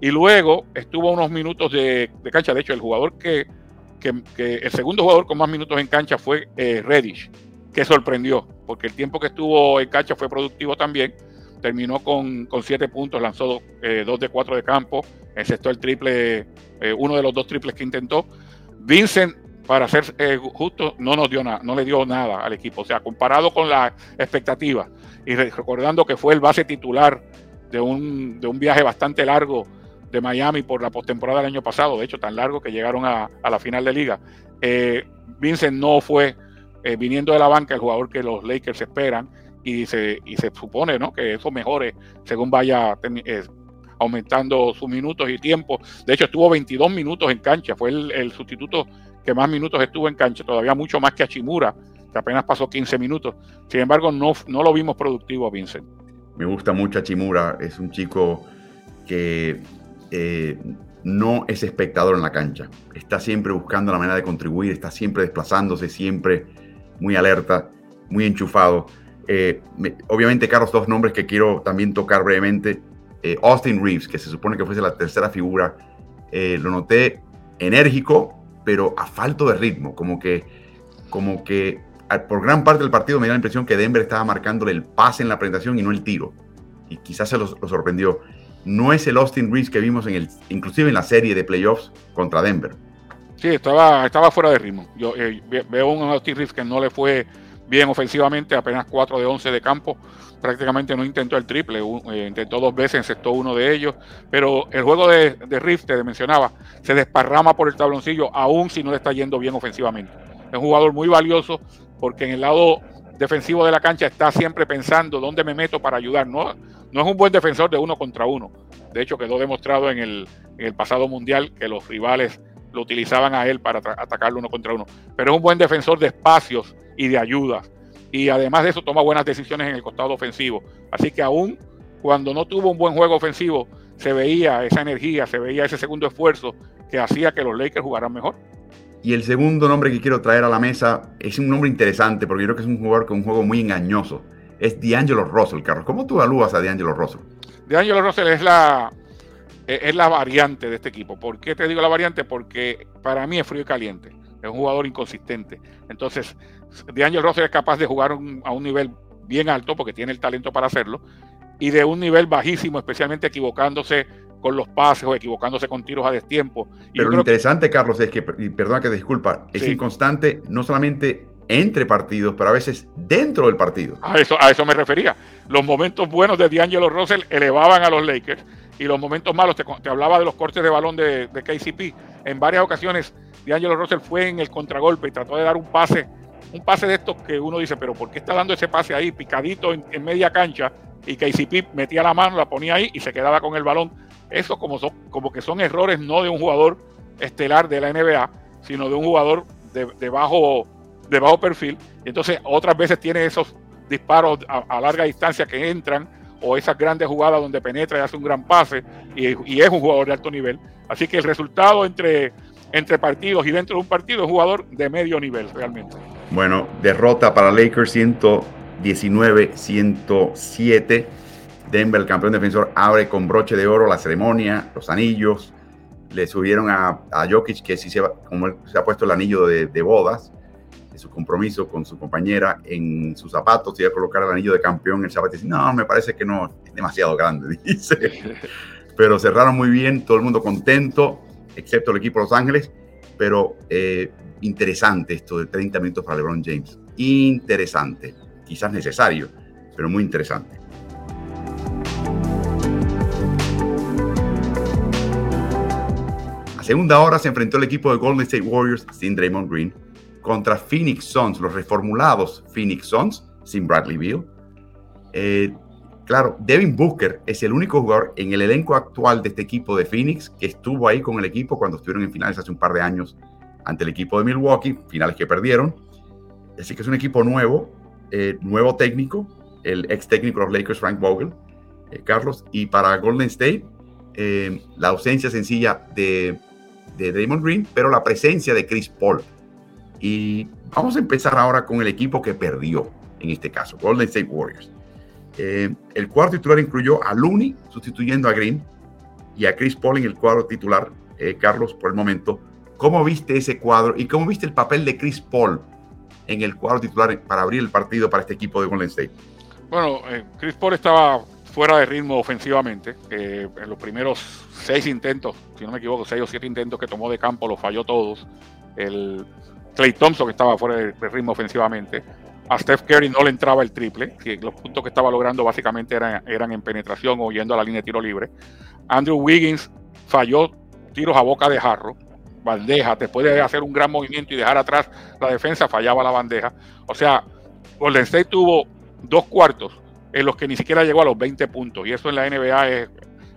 Y luego estuvo unos minutos de, cancha. De hecho, el jugador que, el segundo jugador con más minutos en cancha fue eh, Reddish, que sorprendió, porque el tiempo que estuvo en cancha fue productivo también. Terminó con, con siete puntos, lanzó eh, dos de cuatro de campo, encestó el triple, eh, uno de los dos triples que intentó. Vincent para ser eh, justo, no nos dio nada, no le dio nada al equipo. O sea, comparado con la expectativa y recordando que fue el base titular de un, de un viaje bastante largo de Miami por la postemporada del año pasado, de hecho tan largo que llegaron a, la final de liga. Eh, Vincent no fue eh, viniendo de la banca el jugador que los Lakers esperan y se, y se supone ¿no? que eso mejore según vaya aumentando sus minutos y tiempo. De hecho, estuvo 22 minutos en cancha, fue el sustituto que más minutos estuvo en cancha, todavía mucho más que Achimura, que apenas pasó 15 minutos. Sin embargo, no, no lo vimos productivo a Vincent. Me gusta mucho Achimura, es un chico que eh, no es espectador en la cancha. Está siempre buscando la manera de contribuir, está siempre desplazándose, siempre muy alerta, muy enchufado. Eh, obviamente, Carlos, dos nombres que quiero también tocar brevemente. Eh, Austin Reeves, que se supone que fuese la tercera figura, lo noté enérgico, pero a falto de ritmo, como que, como que por gran parte del partido me da la impresión que Denver estaba marcándole el pase en la presentación y no el tiro. Y quizás se lo, sorprendió. No es el Austin Reeves que vimos en el, inclusive en la serie de playoffs contra Denver. Sí, estaba, estaba fuera de ritmo. Yo eh, veo un Austin Reeves que no le fue bien ofensivamente, apenas 4 de 11 de campo, prácticamente no intentó el triple, eh, intentó dos veces, encestó uno de ellos, pero el juego de, de Rift, te mencionaba, se desparrama por el tabloncillo, aún si no le está yendo bien ofensivamente. Es un jugador muy valioso porque en el lado defensivo de la cancha está siempre pensando dónde me meto para ayudar. No, no es un buen defensor de uno contra uno. De hecho, quedó demostrado en el, en el pasado mundial que los rivales lo utilizaban a él para atacarlo uno contra uno. Pero es un buen defensor de espacios y de ayuda. Y además de eso toma buenas decisiones en el costado ofensivo. Así que aún cuando no tuvo un buen juego ofensivo, se veía esa energía, se veía ese segundo esfuerzo que hacía que los Lakers jugaran mejor. Y el segundo nombre que quiero traer a la mesa es un nombre interesante porque yo creo que es un jugador con un juego muy engañoso. Es D'Angelo Russell, Carlos. ¿Cómo tú evalúas a D'Angelo Russell? D'Angelo Russell es la, es la variante de este equipo. ¿Por qué te digo la variante? Porque para mí es frío y caliente. Es un jugador inconsistente. Entonces, D'Angelo Russell es capaz de jugar a un nivel bien alto porque tiene el talento para hacerlo y de un nivel bajísimo, especialmente equivocándose con los pases o equivocándose con tiros a destiempo. Pero lo interesante, Carlos, es que, y perdona que te disculpa, es inconstante no solamente entre partidos, pero a veces dentro del partido. A eso, a eso me refería. Los momentos buenos de D'Angelo Russell elevaban a los Lakers y los momentos malos, te, hablaba de los cortes de balón de, de KCP. En varias ocasiones, D'Angelo Russell fue en el contragolpe y trató de dar un pase un pase de estos que uno dice, pero ¿por qué está dando ese pase ahí, picadito en, media cancha? Y KCP metía la mano, la ponía ahí y se quedaba con el balón. Eso como, son, como que son errores no de un jugador estelar de la NBA, sino de un jugador de, bajo, de bajo perfil. Y entonces otras veces tiene esos disparos a, larga distancia que entran o esas grandes jugadas donde penetra y hace un gran pase y, y, es un jugador de alto nivel. Así que el resultado entre, entre partidos y dentro de un partido jugador de medio nivel realmente. Bueno, derrota para Lakers 119-107. Denver, el campeón defensor, abre con broche de oro la ceremonia, los anillos. Le subieron a, a Jokic, que sí se, como se ha puesto el anillo de, bodas, de su compromiso con su compañera en sus zapatos, iba a colocar el anillo de campeón. El zapato dice, no, me parece que no, es demasiado grande, dice. Pero cerraron muy bien, todo el mundo contento, excepto el equipo de Los Ángeles. Pero eh, interesante esto de 30 minutos para LeBron James. Interesante. Quizás necesario, pero muy interesante. A segunda hora se enfrentó el equipo de Golden State Warriors sin Draymond Green contra Phoenix Suns, los reformulados Phoenix Suns sin Bradley Beal. Eh, claro, Devin Booker es el único jugador en el elenco actual de este equipo de Phoenix que estuvo ahí con el equipo cuando estuvieron en finales hace un par de años ante el equipo de Milwaukee, finales que perdieron. Así que es un equipo nuevo, eh, nuevo técnico, el ex técnico de los Lakers, Frank Vogel, eh, Carlos. Y para Golden State, eh, la ausencia sencilla de, de Green, pero la presencia de Chris Paul. Y vamos a empezar ahora con el equipo que perdió, en este caso, Golden State Warriors. El cuarto titular incluyó a Looney sustituyendo a Green y a Chris Paul en el cuadro titular, Carlos, por el momento, ¿Cómo viste ese cuadro y cómo viste el papel de Chris Paul en el cuadro titular para abrir el partido para este equipo de Golden State? Bueno, eh, Chris Paul estaba fuera de ritmo ofensivamente. Eh, en los primeros seis intentos, si no me equivoco, seis o siete intentos que tomó de campo, los falló todos. El Clay Thompson estaba fuera de, ritmo ofensivamente. A Steph Curry no le entraba el triple, que los puntos que estaba logrando básicamente eran, eran en penetración o yendo a la línea de tiro libre. Andrew Wiggins falló tiros a boca de jarro bandeja, te puede hacer un gran movimiento y dejar atrás la defensa, fallaba la bandeja. O sea, Golden State tuvo dos cuartos en los que ni siquiera llegó a los 20 puntos. Y eso en la NBA es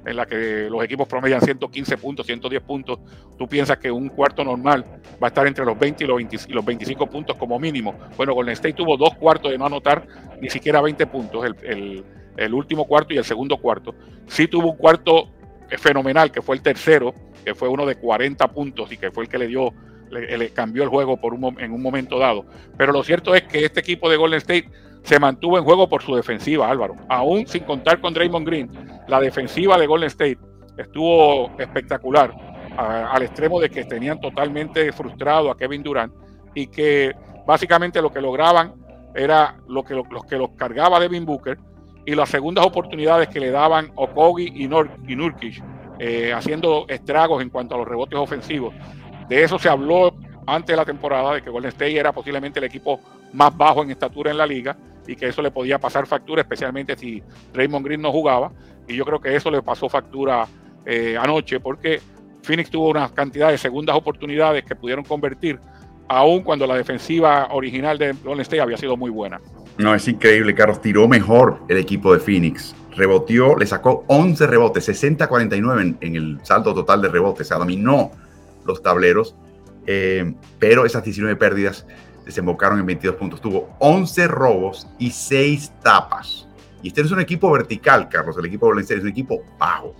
en la que los equipos promedian 115 puntos, 110 puntos. Tú piensas que un cuarto normal va a estar entre los 20 y los, los 25 puntos como mínimo. Bueno, Golden State tuvo dos cuartos de no anotar ni siquiera 20 puntos, el, el último cuarto y el segundo cuarto. Sí tuvo un cuarto fenomenal, que fue el tercero, que fue uno de 40 puntos y que fue el que le dio, le, cambió el juego por un, en un momento dado. Pero lo cierto es que este equipo de Golden State se mantuvo en juego por su defensiva, Álvaro. Aún sin contar con Draymond Green, la defensiva de Golden State estuvo espectacular, al extremo de que tenían totalmente frustrado a Kevin Durant y que básicamente lo que lograban era lo que, los que los cargaba Devin Booker y las segundas oportunidades que le daban Okogi y, y Nurkic eh, haciendo estragos en cuanto a los rebotes ofensivos. De eso se habló antes de la temporada, de que Golden State era posiblemente el equipo más bajo en estatura en la liga y que eso le podía pasar factura, especialmente si Raymond Green no jugaba. Y yo creo que eso le pasó factura eh, anoche porque Phoenix tuvo una cantidad de segundas oportunidades que pudieron convertir, aun cuando la defensiva original de Golden State había sido muy buena. No, es increíble, Carlos. Tiró mejor el equipo de Phoenix. Reboteó, le sacó 11 rebotes, 60-49 en, el saldo total de rebotes. O sea, dominó los tableros, eh, pero esas 19 pérdidas desembocaron en 22 puntos. Tuvo 11 robos y 6 tapas. Y este es un equipo vertical, Carlos. El equipo de Golden State es un equipo bajo.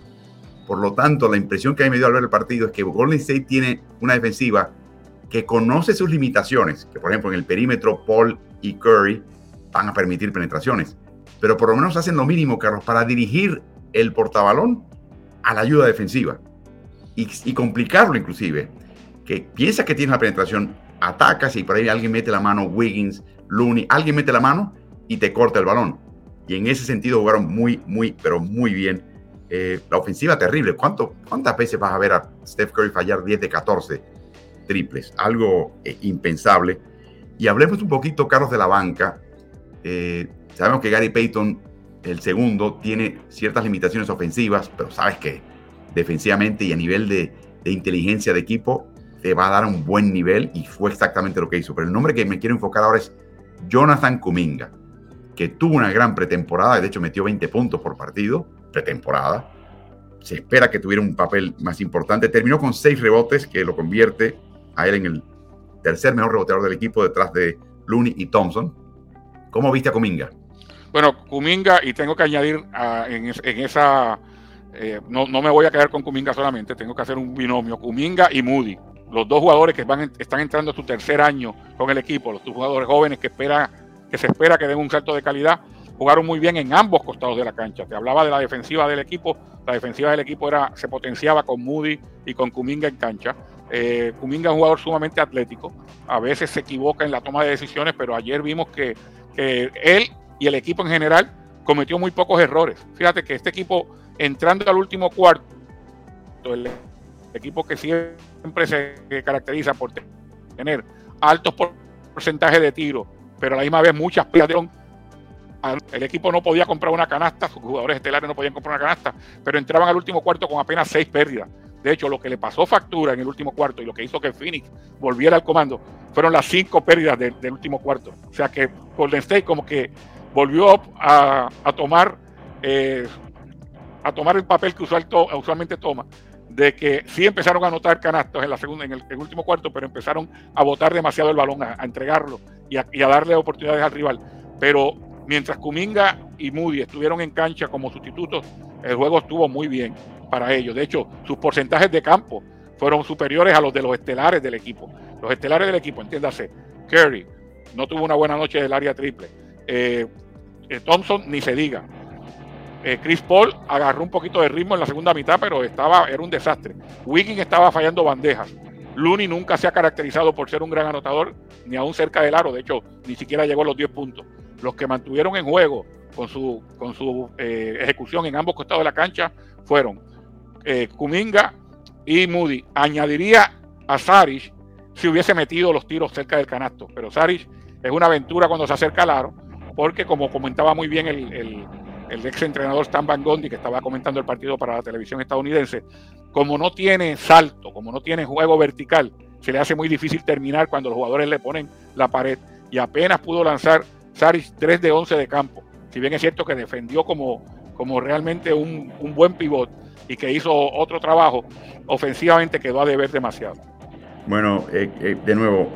Por lo tanto, la impresión que a mí me dio al ver el partido es que Golden State tiene una defensiva que conoce sus limitaciones. Que, por ejemplo, en el perímetro, Paul y Curry van a permitir penetraciones. Pero por lo menos hacen lo mínimo, Carlos, para dirigir el portabalón a la ayuda defensiva y, complicarlo inclusive. Que piensa que tiene la penetración, atacas y por ahí alguien mete la mano, Wiggins, Looney, alguien mete la mano y te corta el balón. y en ese sentido jugaron muy, muy, pero muy bien. Eh, la ofensiva terrible. ¿Cuánto, ¿Cuántas veces vas a ver a Steph Curry fallar 10 de 14 triples? Algo eh, impensable. Y hablemos un poquito, Carlos, de la banca. Eh, sabemos que Gary Payton, el segundo, tiene ciertas limitaciones ofensivas, pero sabes que defensivamente y a nivel de, de inteligencia de equipo te va a dar un buen nivel y fue exactamente lo que hizo. Pero el nombre que me quiero enfocar ahora es Jonathan Kuminga que tuvo una gran pretemporada, de hecho metió 20 puntos por partido, pretemporada. Se espera que tuviera un papel más importante. Terminó con 6 rebotes, que lo convierte a él en el tercer mejor reboteador del equipo detrás de Looney y Thompson. ¿Cómo viste a Kuminga? Bueno, Kuminga, y tengo que añadir en, esa, eh, no, me voy a quedar con Kuminga solamente, tengo que hacer un binomio, Kuminga y Moody, los dos jugadores que van, están entrando a su tercer año con el equipo, los dos jugadores jóvenes que esperan que se espera que den un salto de calidad. Jugaron muy bien en ambos costados de la cancha. Te hablaba de la defensiva del equipo. La defensiva del equipo era, se potenciaba con Moody y con Kuminga en cancha. Eh, Kuminga es un jugador sumamente atlético. A veces se equivoca en la toma de decisiones, pero ayer vimos que, él y el equipo en general cometió muy pocos errores. Fíjate que este equipo, entrando al último cuarto, el equipo que siempre se caracteriza por tener altos porcentajes de tiro, pero a la misma vez muchas pérdidas. El equipo no podía comprar una canasta, sus jugadores estelares no podían comprar una canasta, pero entraban al último cuarto con apenas seis pérdidas. De hecho, lo que le pasó factura en el último cuarto y lo que hizo que Phoenix volviera al comando fueron las cinco pérdidas del último cuarto. O sea que Golden State como que volvió a, tomar eh, a tomar el papel que usualmente toma de que sí empezaron a anotar canastos en la segunda, en el, último cuarto, pero empezaron a botar demasiado el balón, a, entregarlo y a, darle oportunidades al rival. Pero mientras Kuminga y Moody estuvieron en cancha como sustitutos, el juego estuvo muy bien para ellos. De hecho, sus porcentajes de campo fueron superiores a los de los estelares del equipo. Los estelares del equipo, entiéndase, Curry no tuvo una buena noche del área triple. Eh, eh, Thompson ni se diga. Eh, Chris Paul agarró un poquito de ritmo en la segunda mitad, pero estaba, era un desastre. Wiggins estaba fallando bandejas. Looney nunca se ha caracterizado por ser un gran anotador, ni aún cerca del aro. De hecho, ni siquiera llegó a los 10 puntos. Los que mantuvieron en juego con su, con su eh, ejecución en ambos costados de la cancha fueron eh, Kuminga y Moody. Añadiría a Saric si hubiese metido los tiros cerca del canasto. Pero Saric es una aventura cuando se acerca al aro, porque como comentaba muy bien el el ex entrenador Stan Van Gondi, que estaba comentando el partido para la televisión estadounidense, como no tiene salto, como no tiene juego vertical, se le hace muy difícil terminar cuando los jugadores le ponen la pared y apenas pudo lanzar Saris 3 de 11 de campo. Si bien es cierto que defendió como, como realmente un, un buen pivot y que hizo otro trabajo, ofensivamente quedó a deber demasiado. Bueno, eh, eh, de nuevo,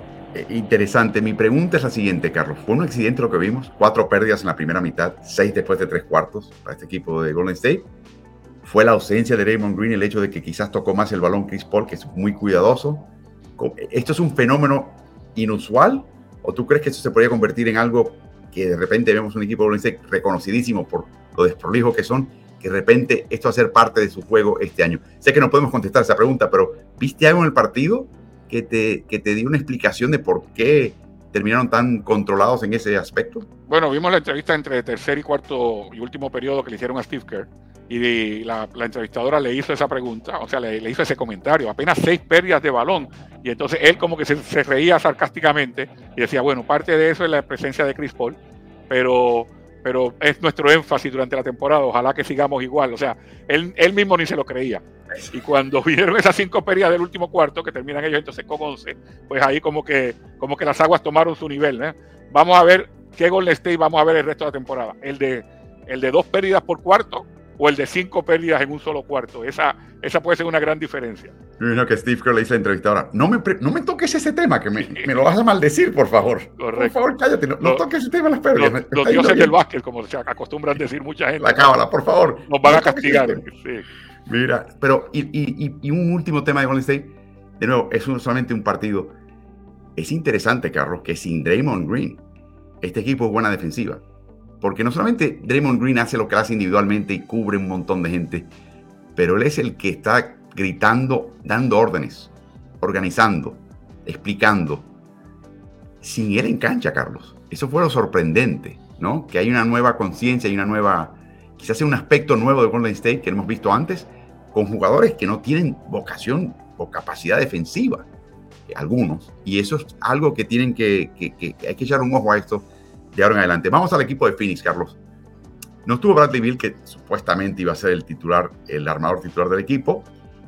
interesante. Mi pregunta es la siguiente, Carlos. ¿Fue un accidente lo que vimos? Cuatro pérdidas en la primera mitad, seis después de tres cuartos para este equipo de Golden State. ¿Fue la ausencia de Raymond Green el hecho de que quizás tocó más el balón Chris Paul, que es muy cuidadoso? ¿Esto es un fenómeno inusual? ¿O tú crees que esto se podría convertir en algo que de repente vemos un equipo de Golden State reconocidísimo por lo desprolijo que son, que de repente esto va a ser parte de su juego este año? Sé que no podemos contestar esa pregunta, pero ¿viste algo en el partido que te, que te dio una explicación de por qué terminaron tan controlados en ese aspecto? Bueno, vimos la entrevista entre tercer y cuarto y último periodo que le hicieron a Steve Kerr y la, entrevistadora le hizo esa pregunta, o sea, le, hizo ese comentario, apenas seis pérdidas de balón. Y entonces él como que se, se, reía sarcásticamente y decía, bueno, parte de eso es la presencia de Chris Paul, pero pero es nuestro énfasis durante la temporada, ojalá que sigamos igual. O sea, él, él mismo ni se lo creía. Y cuando vieron esas cinco pérdidas del último cuarto, que terminan ellos entonces con 11, pues ahí como que, como que las aguas tomaron su nivel. ¿eh? Vamos a ver qué Golden State vamos a ver el resto de la temporada. El de, el de dos pérdidas por cuarto o el de cinco pérdidas en un solo cuarto. Esa, esa puede ser una gran diferencia. Me que Steve Kerr le dice a la entrevistadora, no me, no me toques ese tema, que me, me, lo vas a maldecir, por favor. Correcto. Por favor, cállate, no, toques ese tema de las pérdidas. Los, dioses del básquet, como se acostumbran decir mucha gente. La cábala, por favor. Nos van a castigar. Mira, pero y, un último tema de Golden State, de nuevo, es solamente un partido. Es interesante, Carlos, que sin Draymond Green, este equipo es buena defensiva. Porque no solamente Draymond Green hace lo que hace individualmente y cubre un montón de gente, pero él es el que está gritando, dando órdenes, organizando, explicando. sin él en cancha, Carlos. Eso fue lo sorprendente, ¿no? Que hay una nueva conciencia, hay una nueva, quizás un aspecto nuevo de Golden State que no hemos visto antes, con jugadores que no tienen vocación o capacidad defensiva, eh, algunos. Y eso es algo que tienen que, hay que echar un ojo a esto de ahora en adelante. Vamos al equipo de Phoenix, Carlos. No estuvo Bradley Bill, que supuestamente iba a ser el titular, el armador titular del equipo.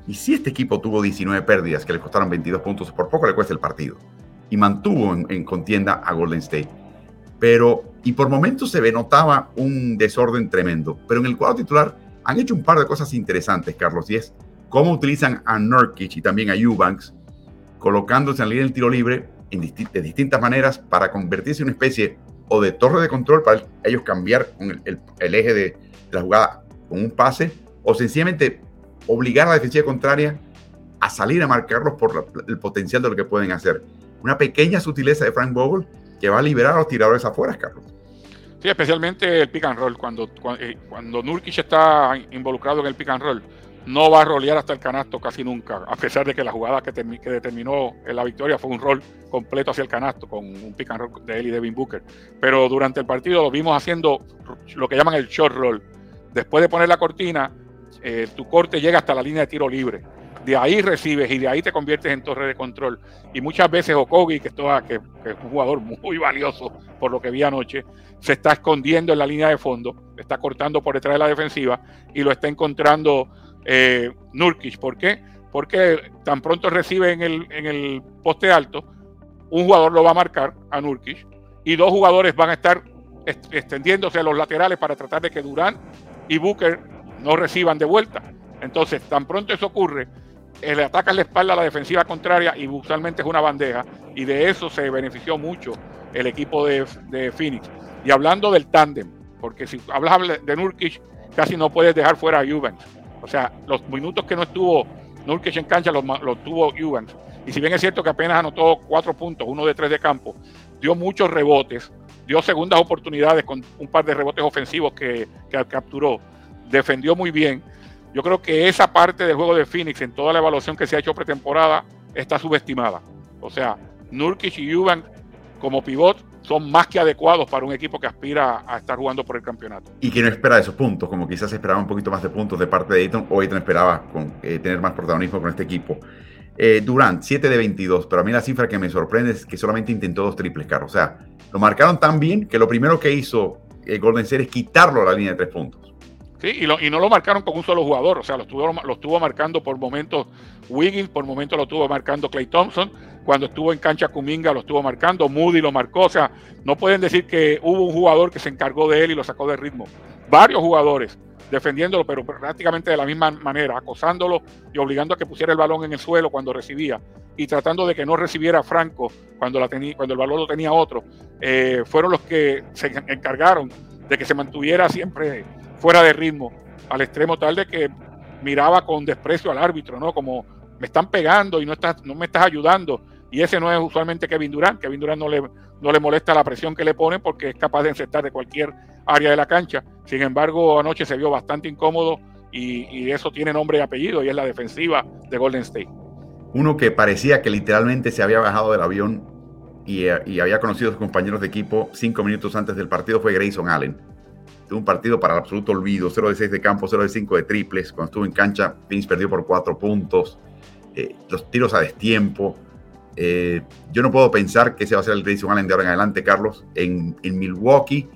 Y si este equipo tuvo 19 pérdidas que le costaron 22 puntos, por poco le cuesta el partido. Y mantuvo en, contienda a Golden State. Pero, y por momentos se notaba un desorden tremendo. Pero en el cuadro titular han hecho un par de cosas interesantes, Carlos. Es cómo utilizan a Nurkic y también a Eubanks, colocándose en línea del tiro libre en de distintas maneras para convertirse en una especie o de torre de control para ellos cambiar el, eje de, la jugada con un pase, o sencillamente obligar a la defensiva contraria a salir a marcarlos por el potencial de lo que pueden hacer. Una pequeña sutileza de Frank Vogel que va a liberar a los tiradores afuera, Carlos. Sí, especialmente el pick and roll. Cuando, cuando, eh, cuando Nurkic está involucrado en el pick and roll, no va a rolear hasta el canasto casi nunca, a pesar de que la jugada que, determinó en la victoria fue un rol completo hacia el canasto con un pick and roll de él y Devin Booker. Pero durante el partido lo vimos haciendo lo que llaman el short roll. Después de poner la cortina, eh, tu corte llega hasta la línea de tiro libre. De ahí recibes y de ahí te conviertes en torre de control. Y muchas veces Okogi, que, que es un jugador muy valioso por lo que vi anoche, se está escondiendo en la línea de fondo, está cortando por detrás de la defensiva y lo está encontrando eh, Nurkic. ¿Por qué? Porque tan pronto recibe en el, en el poste alto, un jugador lo va a marcar a Nurkic y dos jugadores van a estar extendiéndose a los laterales para tratar de que Durán y Booker no reciban de vuelta. Entonces, tan pronto eso ocurre, le ataca la espalda a la defensiva contraria y usualmente es una bandeja. Y de eso se benefició mucho el equipo de, de Phoenix. Y hablando del tándem, porque si hablas de Nurkic, casi no puedes dejar fuera a Eubanks. O sea, los minutos que no estuvo Nurkic en cancha los, tuvo Eubanks. Y si bien es cierto que apenas anotó cuatro puntos, uno de tres de campo, dio muchos rebotes, dio segundas oportunidades con un par de rebotes ofensivos que, que capturó, defendió muy bien. Yo creo que esa parte del juego de Phoenix en toda la evaluación que se ha hecho pretemporada está subestimada. O sea, Nurkic y Eubanks como pivot son más que adecuados para un equipo que aspira a estar jugando por el campeonato. Y que no espera esos puntos, como quizás esperaba un poquito más de puntos de parte de Ayton, o Ayton esperaba con, eh, tener más protagonismo con este equipo. Eh, Durant, 7 de 22, pero a mí la cifra que me sorprende es que solamente intentó dos triples, Carlos. O sea, lo marcaron tan bien que lo primero que hizo el eh, Golden State es quitarlo a la línea de tres puntos. Sí, y, y, no lo marcaron con un solo jugador, o sea, lo estuvo, lo estuvo marcando por momentos Wiggins, por momentos lo estuvo marcando Clay Thompson, cuando estuvo en cancha Kuminga lo estuvo marcando, Moody lo marcó, o sea, no pueden decir que hubo un jugador que se encargó de él y lo sacó de ritmo. Varios jugadores defendiéndolo, pero prácticamente de la misma manera, acosándolo y obligando a que pusiera el balón en el suelo cuando recibía y tratando de que no recibiera Franco cuando, la tenía, cuando el balón lo tenía otro, eh, fueron los que se encargaron de que se mantuviera siempre fuera de ritmo, al extremo tal de que miraba con desprecio al árbitro, ¿no? Como me están pegando y no, estás, no me estás ayudando. Y ese no es usualmente Kevin Durant. Kevin Durant no le, no le molesta la presión que le ponen porque es capaz de encestar de cualquier área de la cancha. Sin embargo, anoche se vio bastante incómodo y, y eso tiene nombre y apellido y es la defensiva de Golden State. Uno que parecía que literalmente se había bajado del avión y, y había conocido a sus compañeros de equipo cinco minutos antes del partido fue Grayson Allen un partido para el absoluto olvido, 0 de 6 de campo, 0 de 5 de triples. Cuando estuvo en cancha, Phoenix perdió por 4 puntos. Eh, los tiros a destiempo. Eh, yo no puedo pensar que ese va a ser el Grayson Allen de ahora en adelante, Carlos. En, Milwaukee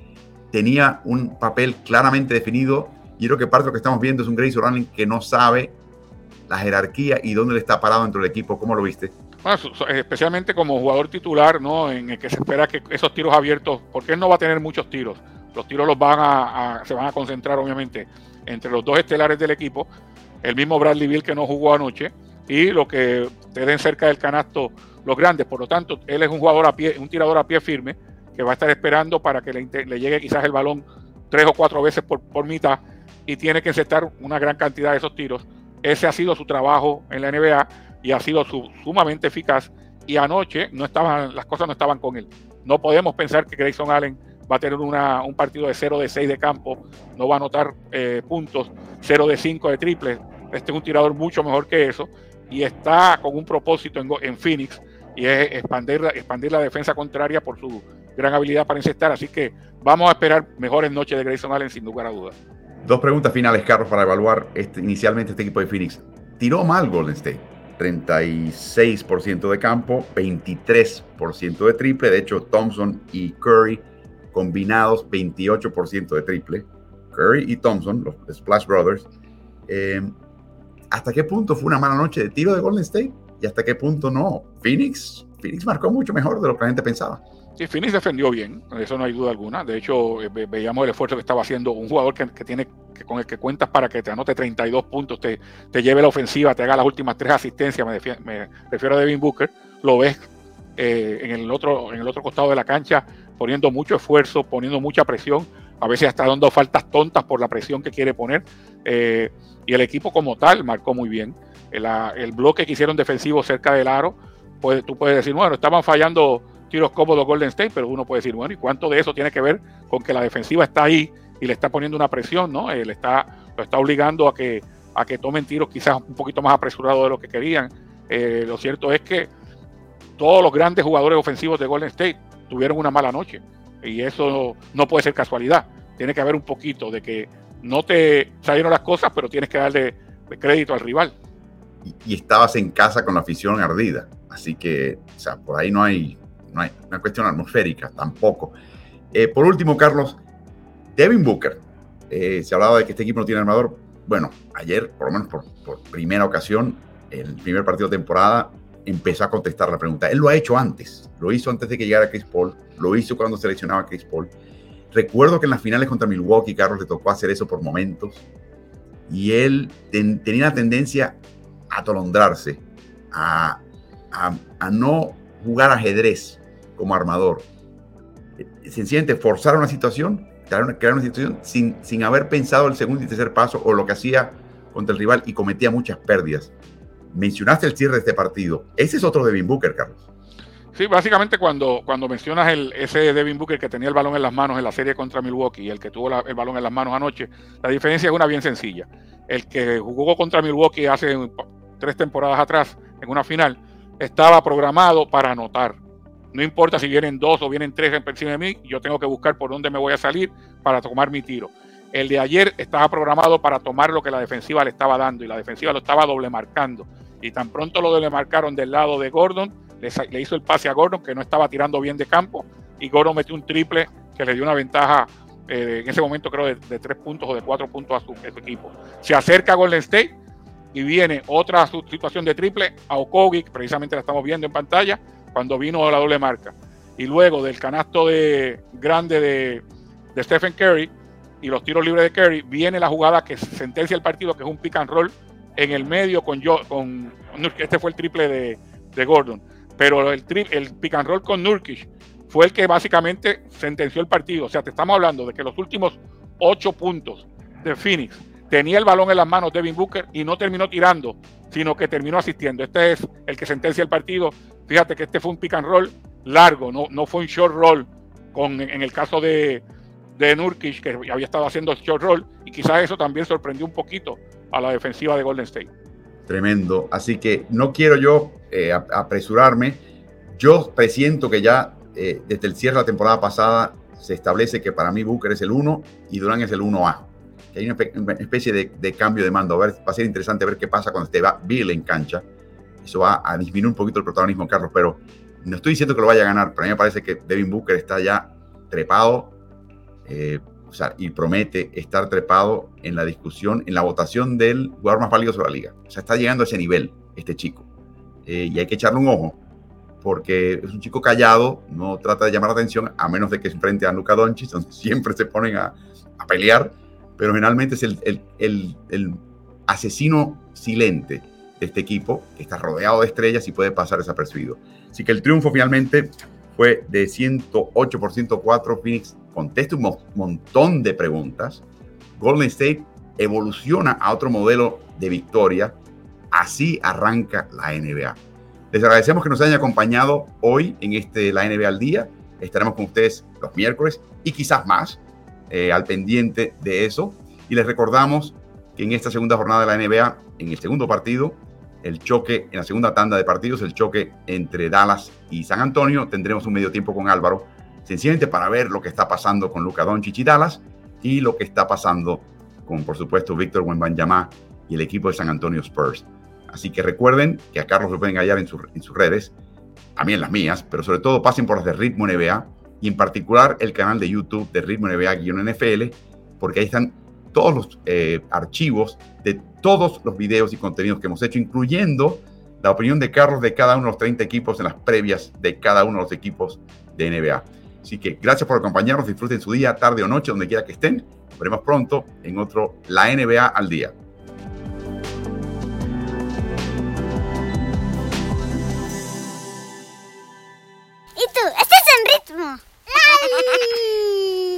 tenía un papel claramente definido. Y creo que parte de lo que estamos viendo es un Grayson Allen que no sabe la jerarquía y dónde le está parado dentro del equipo. ¿Cómo lo viste? especialmente como jugador titular, ¿no? En el que se espera que esos tiros abiertos, porque él no va a tener muchos tiros los tiros los van a, se van a concentrar, obviamente, entre los dos estelares del equipo, el mismo Bradley Bill que no jugó anoche, y lo que te den cerca del canasto los grandes. Por lo tanto, él es un jugador a pie, un tirador a pie firme, que va a estar esperando para que le, llegue quizás el balón tres o cuatro veces por, por mitad y tiene que encestar una gran cantidad de esos tiros. Ese ha sido su trabajo en la NBA y ha sido sumamente eficaz. Y anoche no estaban, las cosas no estaban con él. No podemos pensar que Grayson Allen va a tener un partido de 0 de 6 de campo, no va a anotar eh, puntos, 0 de 5 de triple. Este es un tirador mucho mejor que eso y está con un propósito en, Phoenix y es expandir, la defensa contraria por su gran habilidad para incestar. Así que vamos a esperar mejores noches de Grayson Allen sin lugar a dudas. Dos preguntas finales, Carlos, para evaluar este, inicialmente este equipo de Phoenix. Tiró mal Golden State. 36% de campo, 23% de triple. De hecho, Thompson y Curry combinados 28% de triple. Curry y Thompson, los Splash Brothers. Eh, ¿Hasta qué punto fue una mala noche de tiro de Golden State? ¿Y hasta qué punto no? Phoenix, Phoenix marcó mucho mejor de lo que la gente pensaba. Sí, Phoenix defendió bien, eso no hay duda alguna. De hecho, eh, veíamos el esfuerzo que estaba haciendo un jugador que, tiene que con el que cuentas para que te anote 32 puntos, te, te lleve la ofensiva, te haga las últimas tres asistencias. Me, refiero a Devin Booker. Lo ves eh, en, el otro, en el otro costado de la cancha poniendo mucho esfuerzo, poniendo mucha presión, a veces hasta dando faltas tontas por la presión que quiere poner. Eh, y el equipo como tal marcó muy bien. El, bloque que hicieron defensivo cerca del aro, pues, tú puedes decir, bueno, estaban fallando tiros cómodos Golden State, pero uno puede decir, bueno, ¿y cuánto de eso tiene que ver con que la defensiva está ahí y le está poniendo una presión, ¿no? Eh, le está, lo está obligando a que, a que tomen tiros quizás un poquito más apresurados de lo que querían. Eh, lo cierto es que todos los grandes jugadores ofensivos de Golden State tuvieron una mala noche y eso no puede ser casualidad. Tiene que haber un poquito de que no te salieron las cosas, pero tienes que darle crédito al rival. Y, y estabas en casa con la afición ardida, así que, o sea, por ahí no hay, no hay una cuestión atmosférica tampoco. Eh, por último, Carlos, Devin Booker. Eh, se hablaba de que este equipo no tiene armador. Bueno, ayer, por lo menos por, primera ocasión, el primer partido de temporada, empezó a contestar la pregunta. Él lo ha hecho antes. Lo hizo antes de que llegara Chris Paul. Lo hizo cuando seleccionaba a Chris Paul. Recuerdo que en las finales contra Milwaukee, Carlos le tocó hacer eso por momentos. Y él tenía la tendencia a atolondrarse, a, no jugar ajedrez como armador. Sencillamente forzar una situación, crear una situación sin, sin haber pensado el segundo y tercer paso o lo que hacía contra el rival y cometía muchas pérdidas. Mencionaste el cierre de este partido. Ese es otro Devin Booker, Carlos. Sí, básicamente cuando, cuando mencionas el, ese Devin Booker que tenía el balón en las manos en la serie contra Milwaukee y el que tuvo el balón en las manos anoche, la diferencia es una bien sencilla. El que jugó contra Milwaukee hace tres temporadas atrás en una final estaba programado para anotar. No importa si vienen dos o vienen tres encima de mí, yo tengo que buscar por dónde me voy a salir para tomar mi tiro. El de ayer estaba programado para tomar lo que la defensiva le estaba dando y la defensiva lo estaba doble marcando. Y tan pronto lo doble marcaron del lado de Gordon, le, hizo el pase a Gordon que no estaba tirando bien de campo y Gordon metió un triple que le dio una ventaja eh, en ese momento creo de, tres puntos o de cuatro puntos a su, equipo. Se acerca a Golden State y viene otra situación de triple a Okogi, precisamente la estamos viendo en pantalla, cuando vino la doble marca. Y luego del canasto de, grande de, Stephen Curry y los tiros libres de Curry, viene la jugada que sentencia el partido, que es un pick and roll en el medio con, yo, con este fue el triple de, Gordon. Pero el, el pick and roll con Nurkic fue el que básicamente sentenció el partido. O sea, te estamos hablando de que los últimos ocho puntos de Phoenix tenía el balón en las manos Devin Booker y no terminó tirando, sino que terminó asistiendo. Este es el que sentencia el partido. Fíjate que este fue un pick and roll largo, no, no fue un short roll, con, en el caso de, de Nurkic, que había estado haciendo short roll, y quizás eso también sorprendió un poquito a la defensiva de Golden State. Tremendo. Así que no quiero yo eh, apresurarme. Yo presiento que ya eh, desde el cierre de la temporada pasada se establece que para mí Booker es el 1 y Durán es el 1A que hay una especie de, cambio de mando. Ver, va a ser interesante ver qué pasa cuando esté Bill en cancha. Eso va a disminuir un poquito el protagonismo, Carlos, pero no estoy diciendo que lo vaya a ganar, pero a mí me parece que Devin Booker está ya trepado eh, o sea, y promete estar trepado en la discusión, en la votación del jugador más valioso de la liga. O sea, está llegando a ese nivel este chico. Eh, y hay que echarle un ojo, porque es un chico callado, no trata de llamar la atención, a menos de que se enfrente a Luka Doncic, donde siempre se ponen a, a pelear pero generalmente es el, asesino silente de este equipo, que está rodeado de estrellas y puede pasar desapercibido. Así que el triunfo finalmente fue de 108 por 104. Phoenix contesta un montón de preguntas. Golden State evoluciona a otro modelo de victoria. Así arranca la NBA. Les agradecemos que nos hayan acompañado hoy en este La NBA al Día. Estaremos con ustedes los miércoles y quizás más. Eh, al pendiente de eso. Y les recordamos que en esta segunda jornada de la NBA, en el segundo partido, el choque en la segunda tanda de partidos, el choque entre Dallas y San Antonio. Tendremos un medio tiempo con Álvaro, sencillamente para ver lo que está pasando con Luca Doncic y Dallas y lo que está pasando con, por supuesto, Víctor Wembanyama y el equipo de San Antonio Spurs. Así que recuerden que a Carlos lo pueden hallar en, en sus redes, en las mías, pero sobre todo pasen por las de Ritmo NBA y en particular el canal de YouTube de Ritmo NBA-NFL, porque ahí están todos los eh, archivos de todos los videos y contenidos que hemos hecho, incluyendo la opinión de Carlos de cada uno de los 30 equipos en las previas de cada uno de los equipos de NBA. Así que gracias por acompañarnos, disfruten su día, tarde o noche, donde quiera que estén. Nos veremos pronto en otro La NBA al día. ¿Y tú? ¿Estás en ritmo?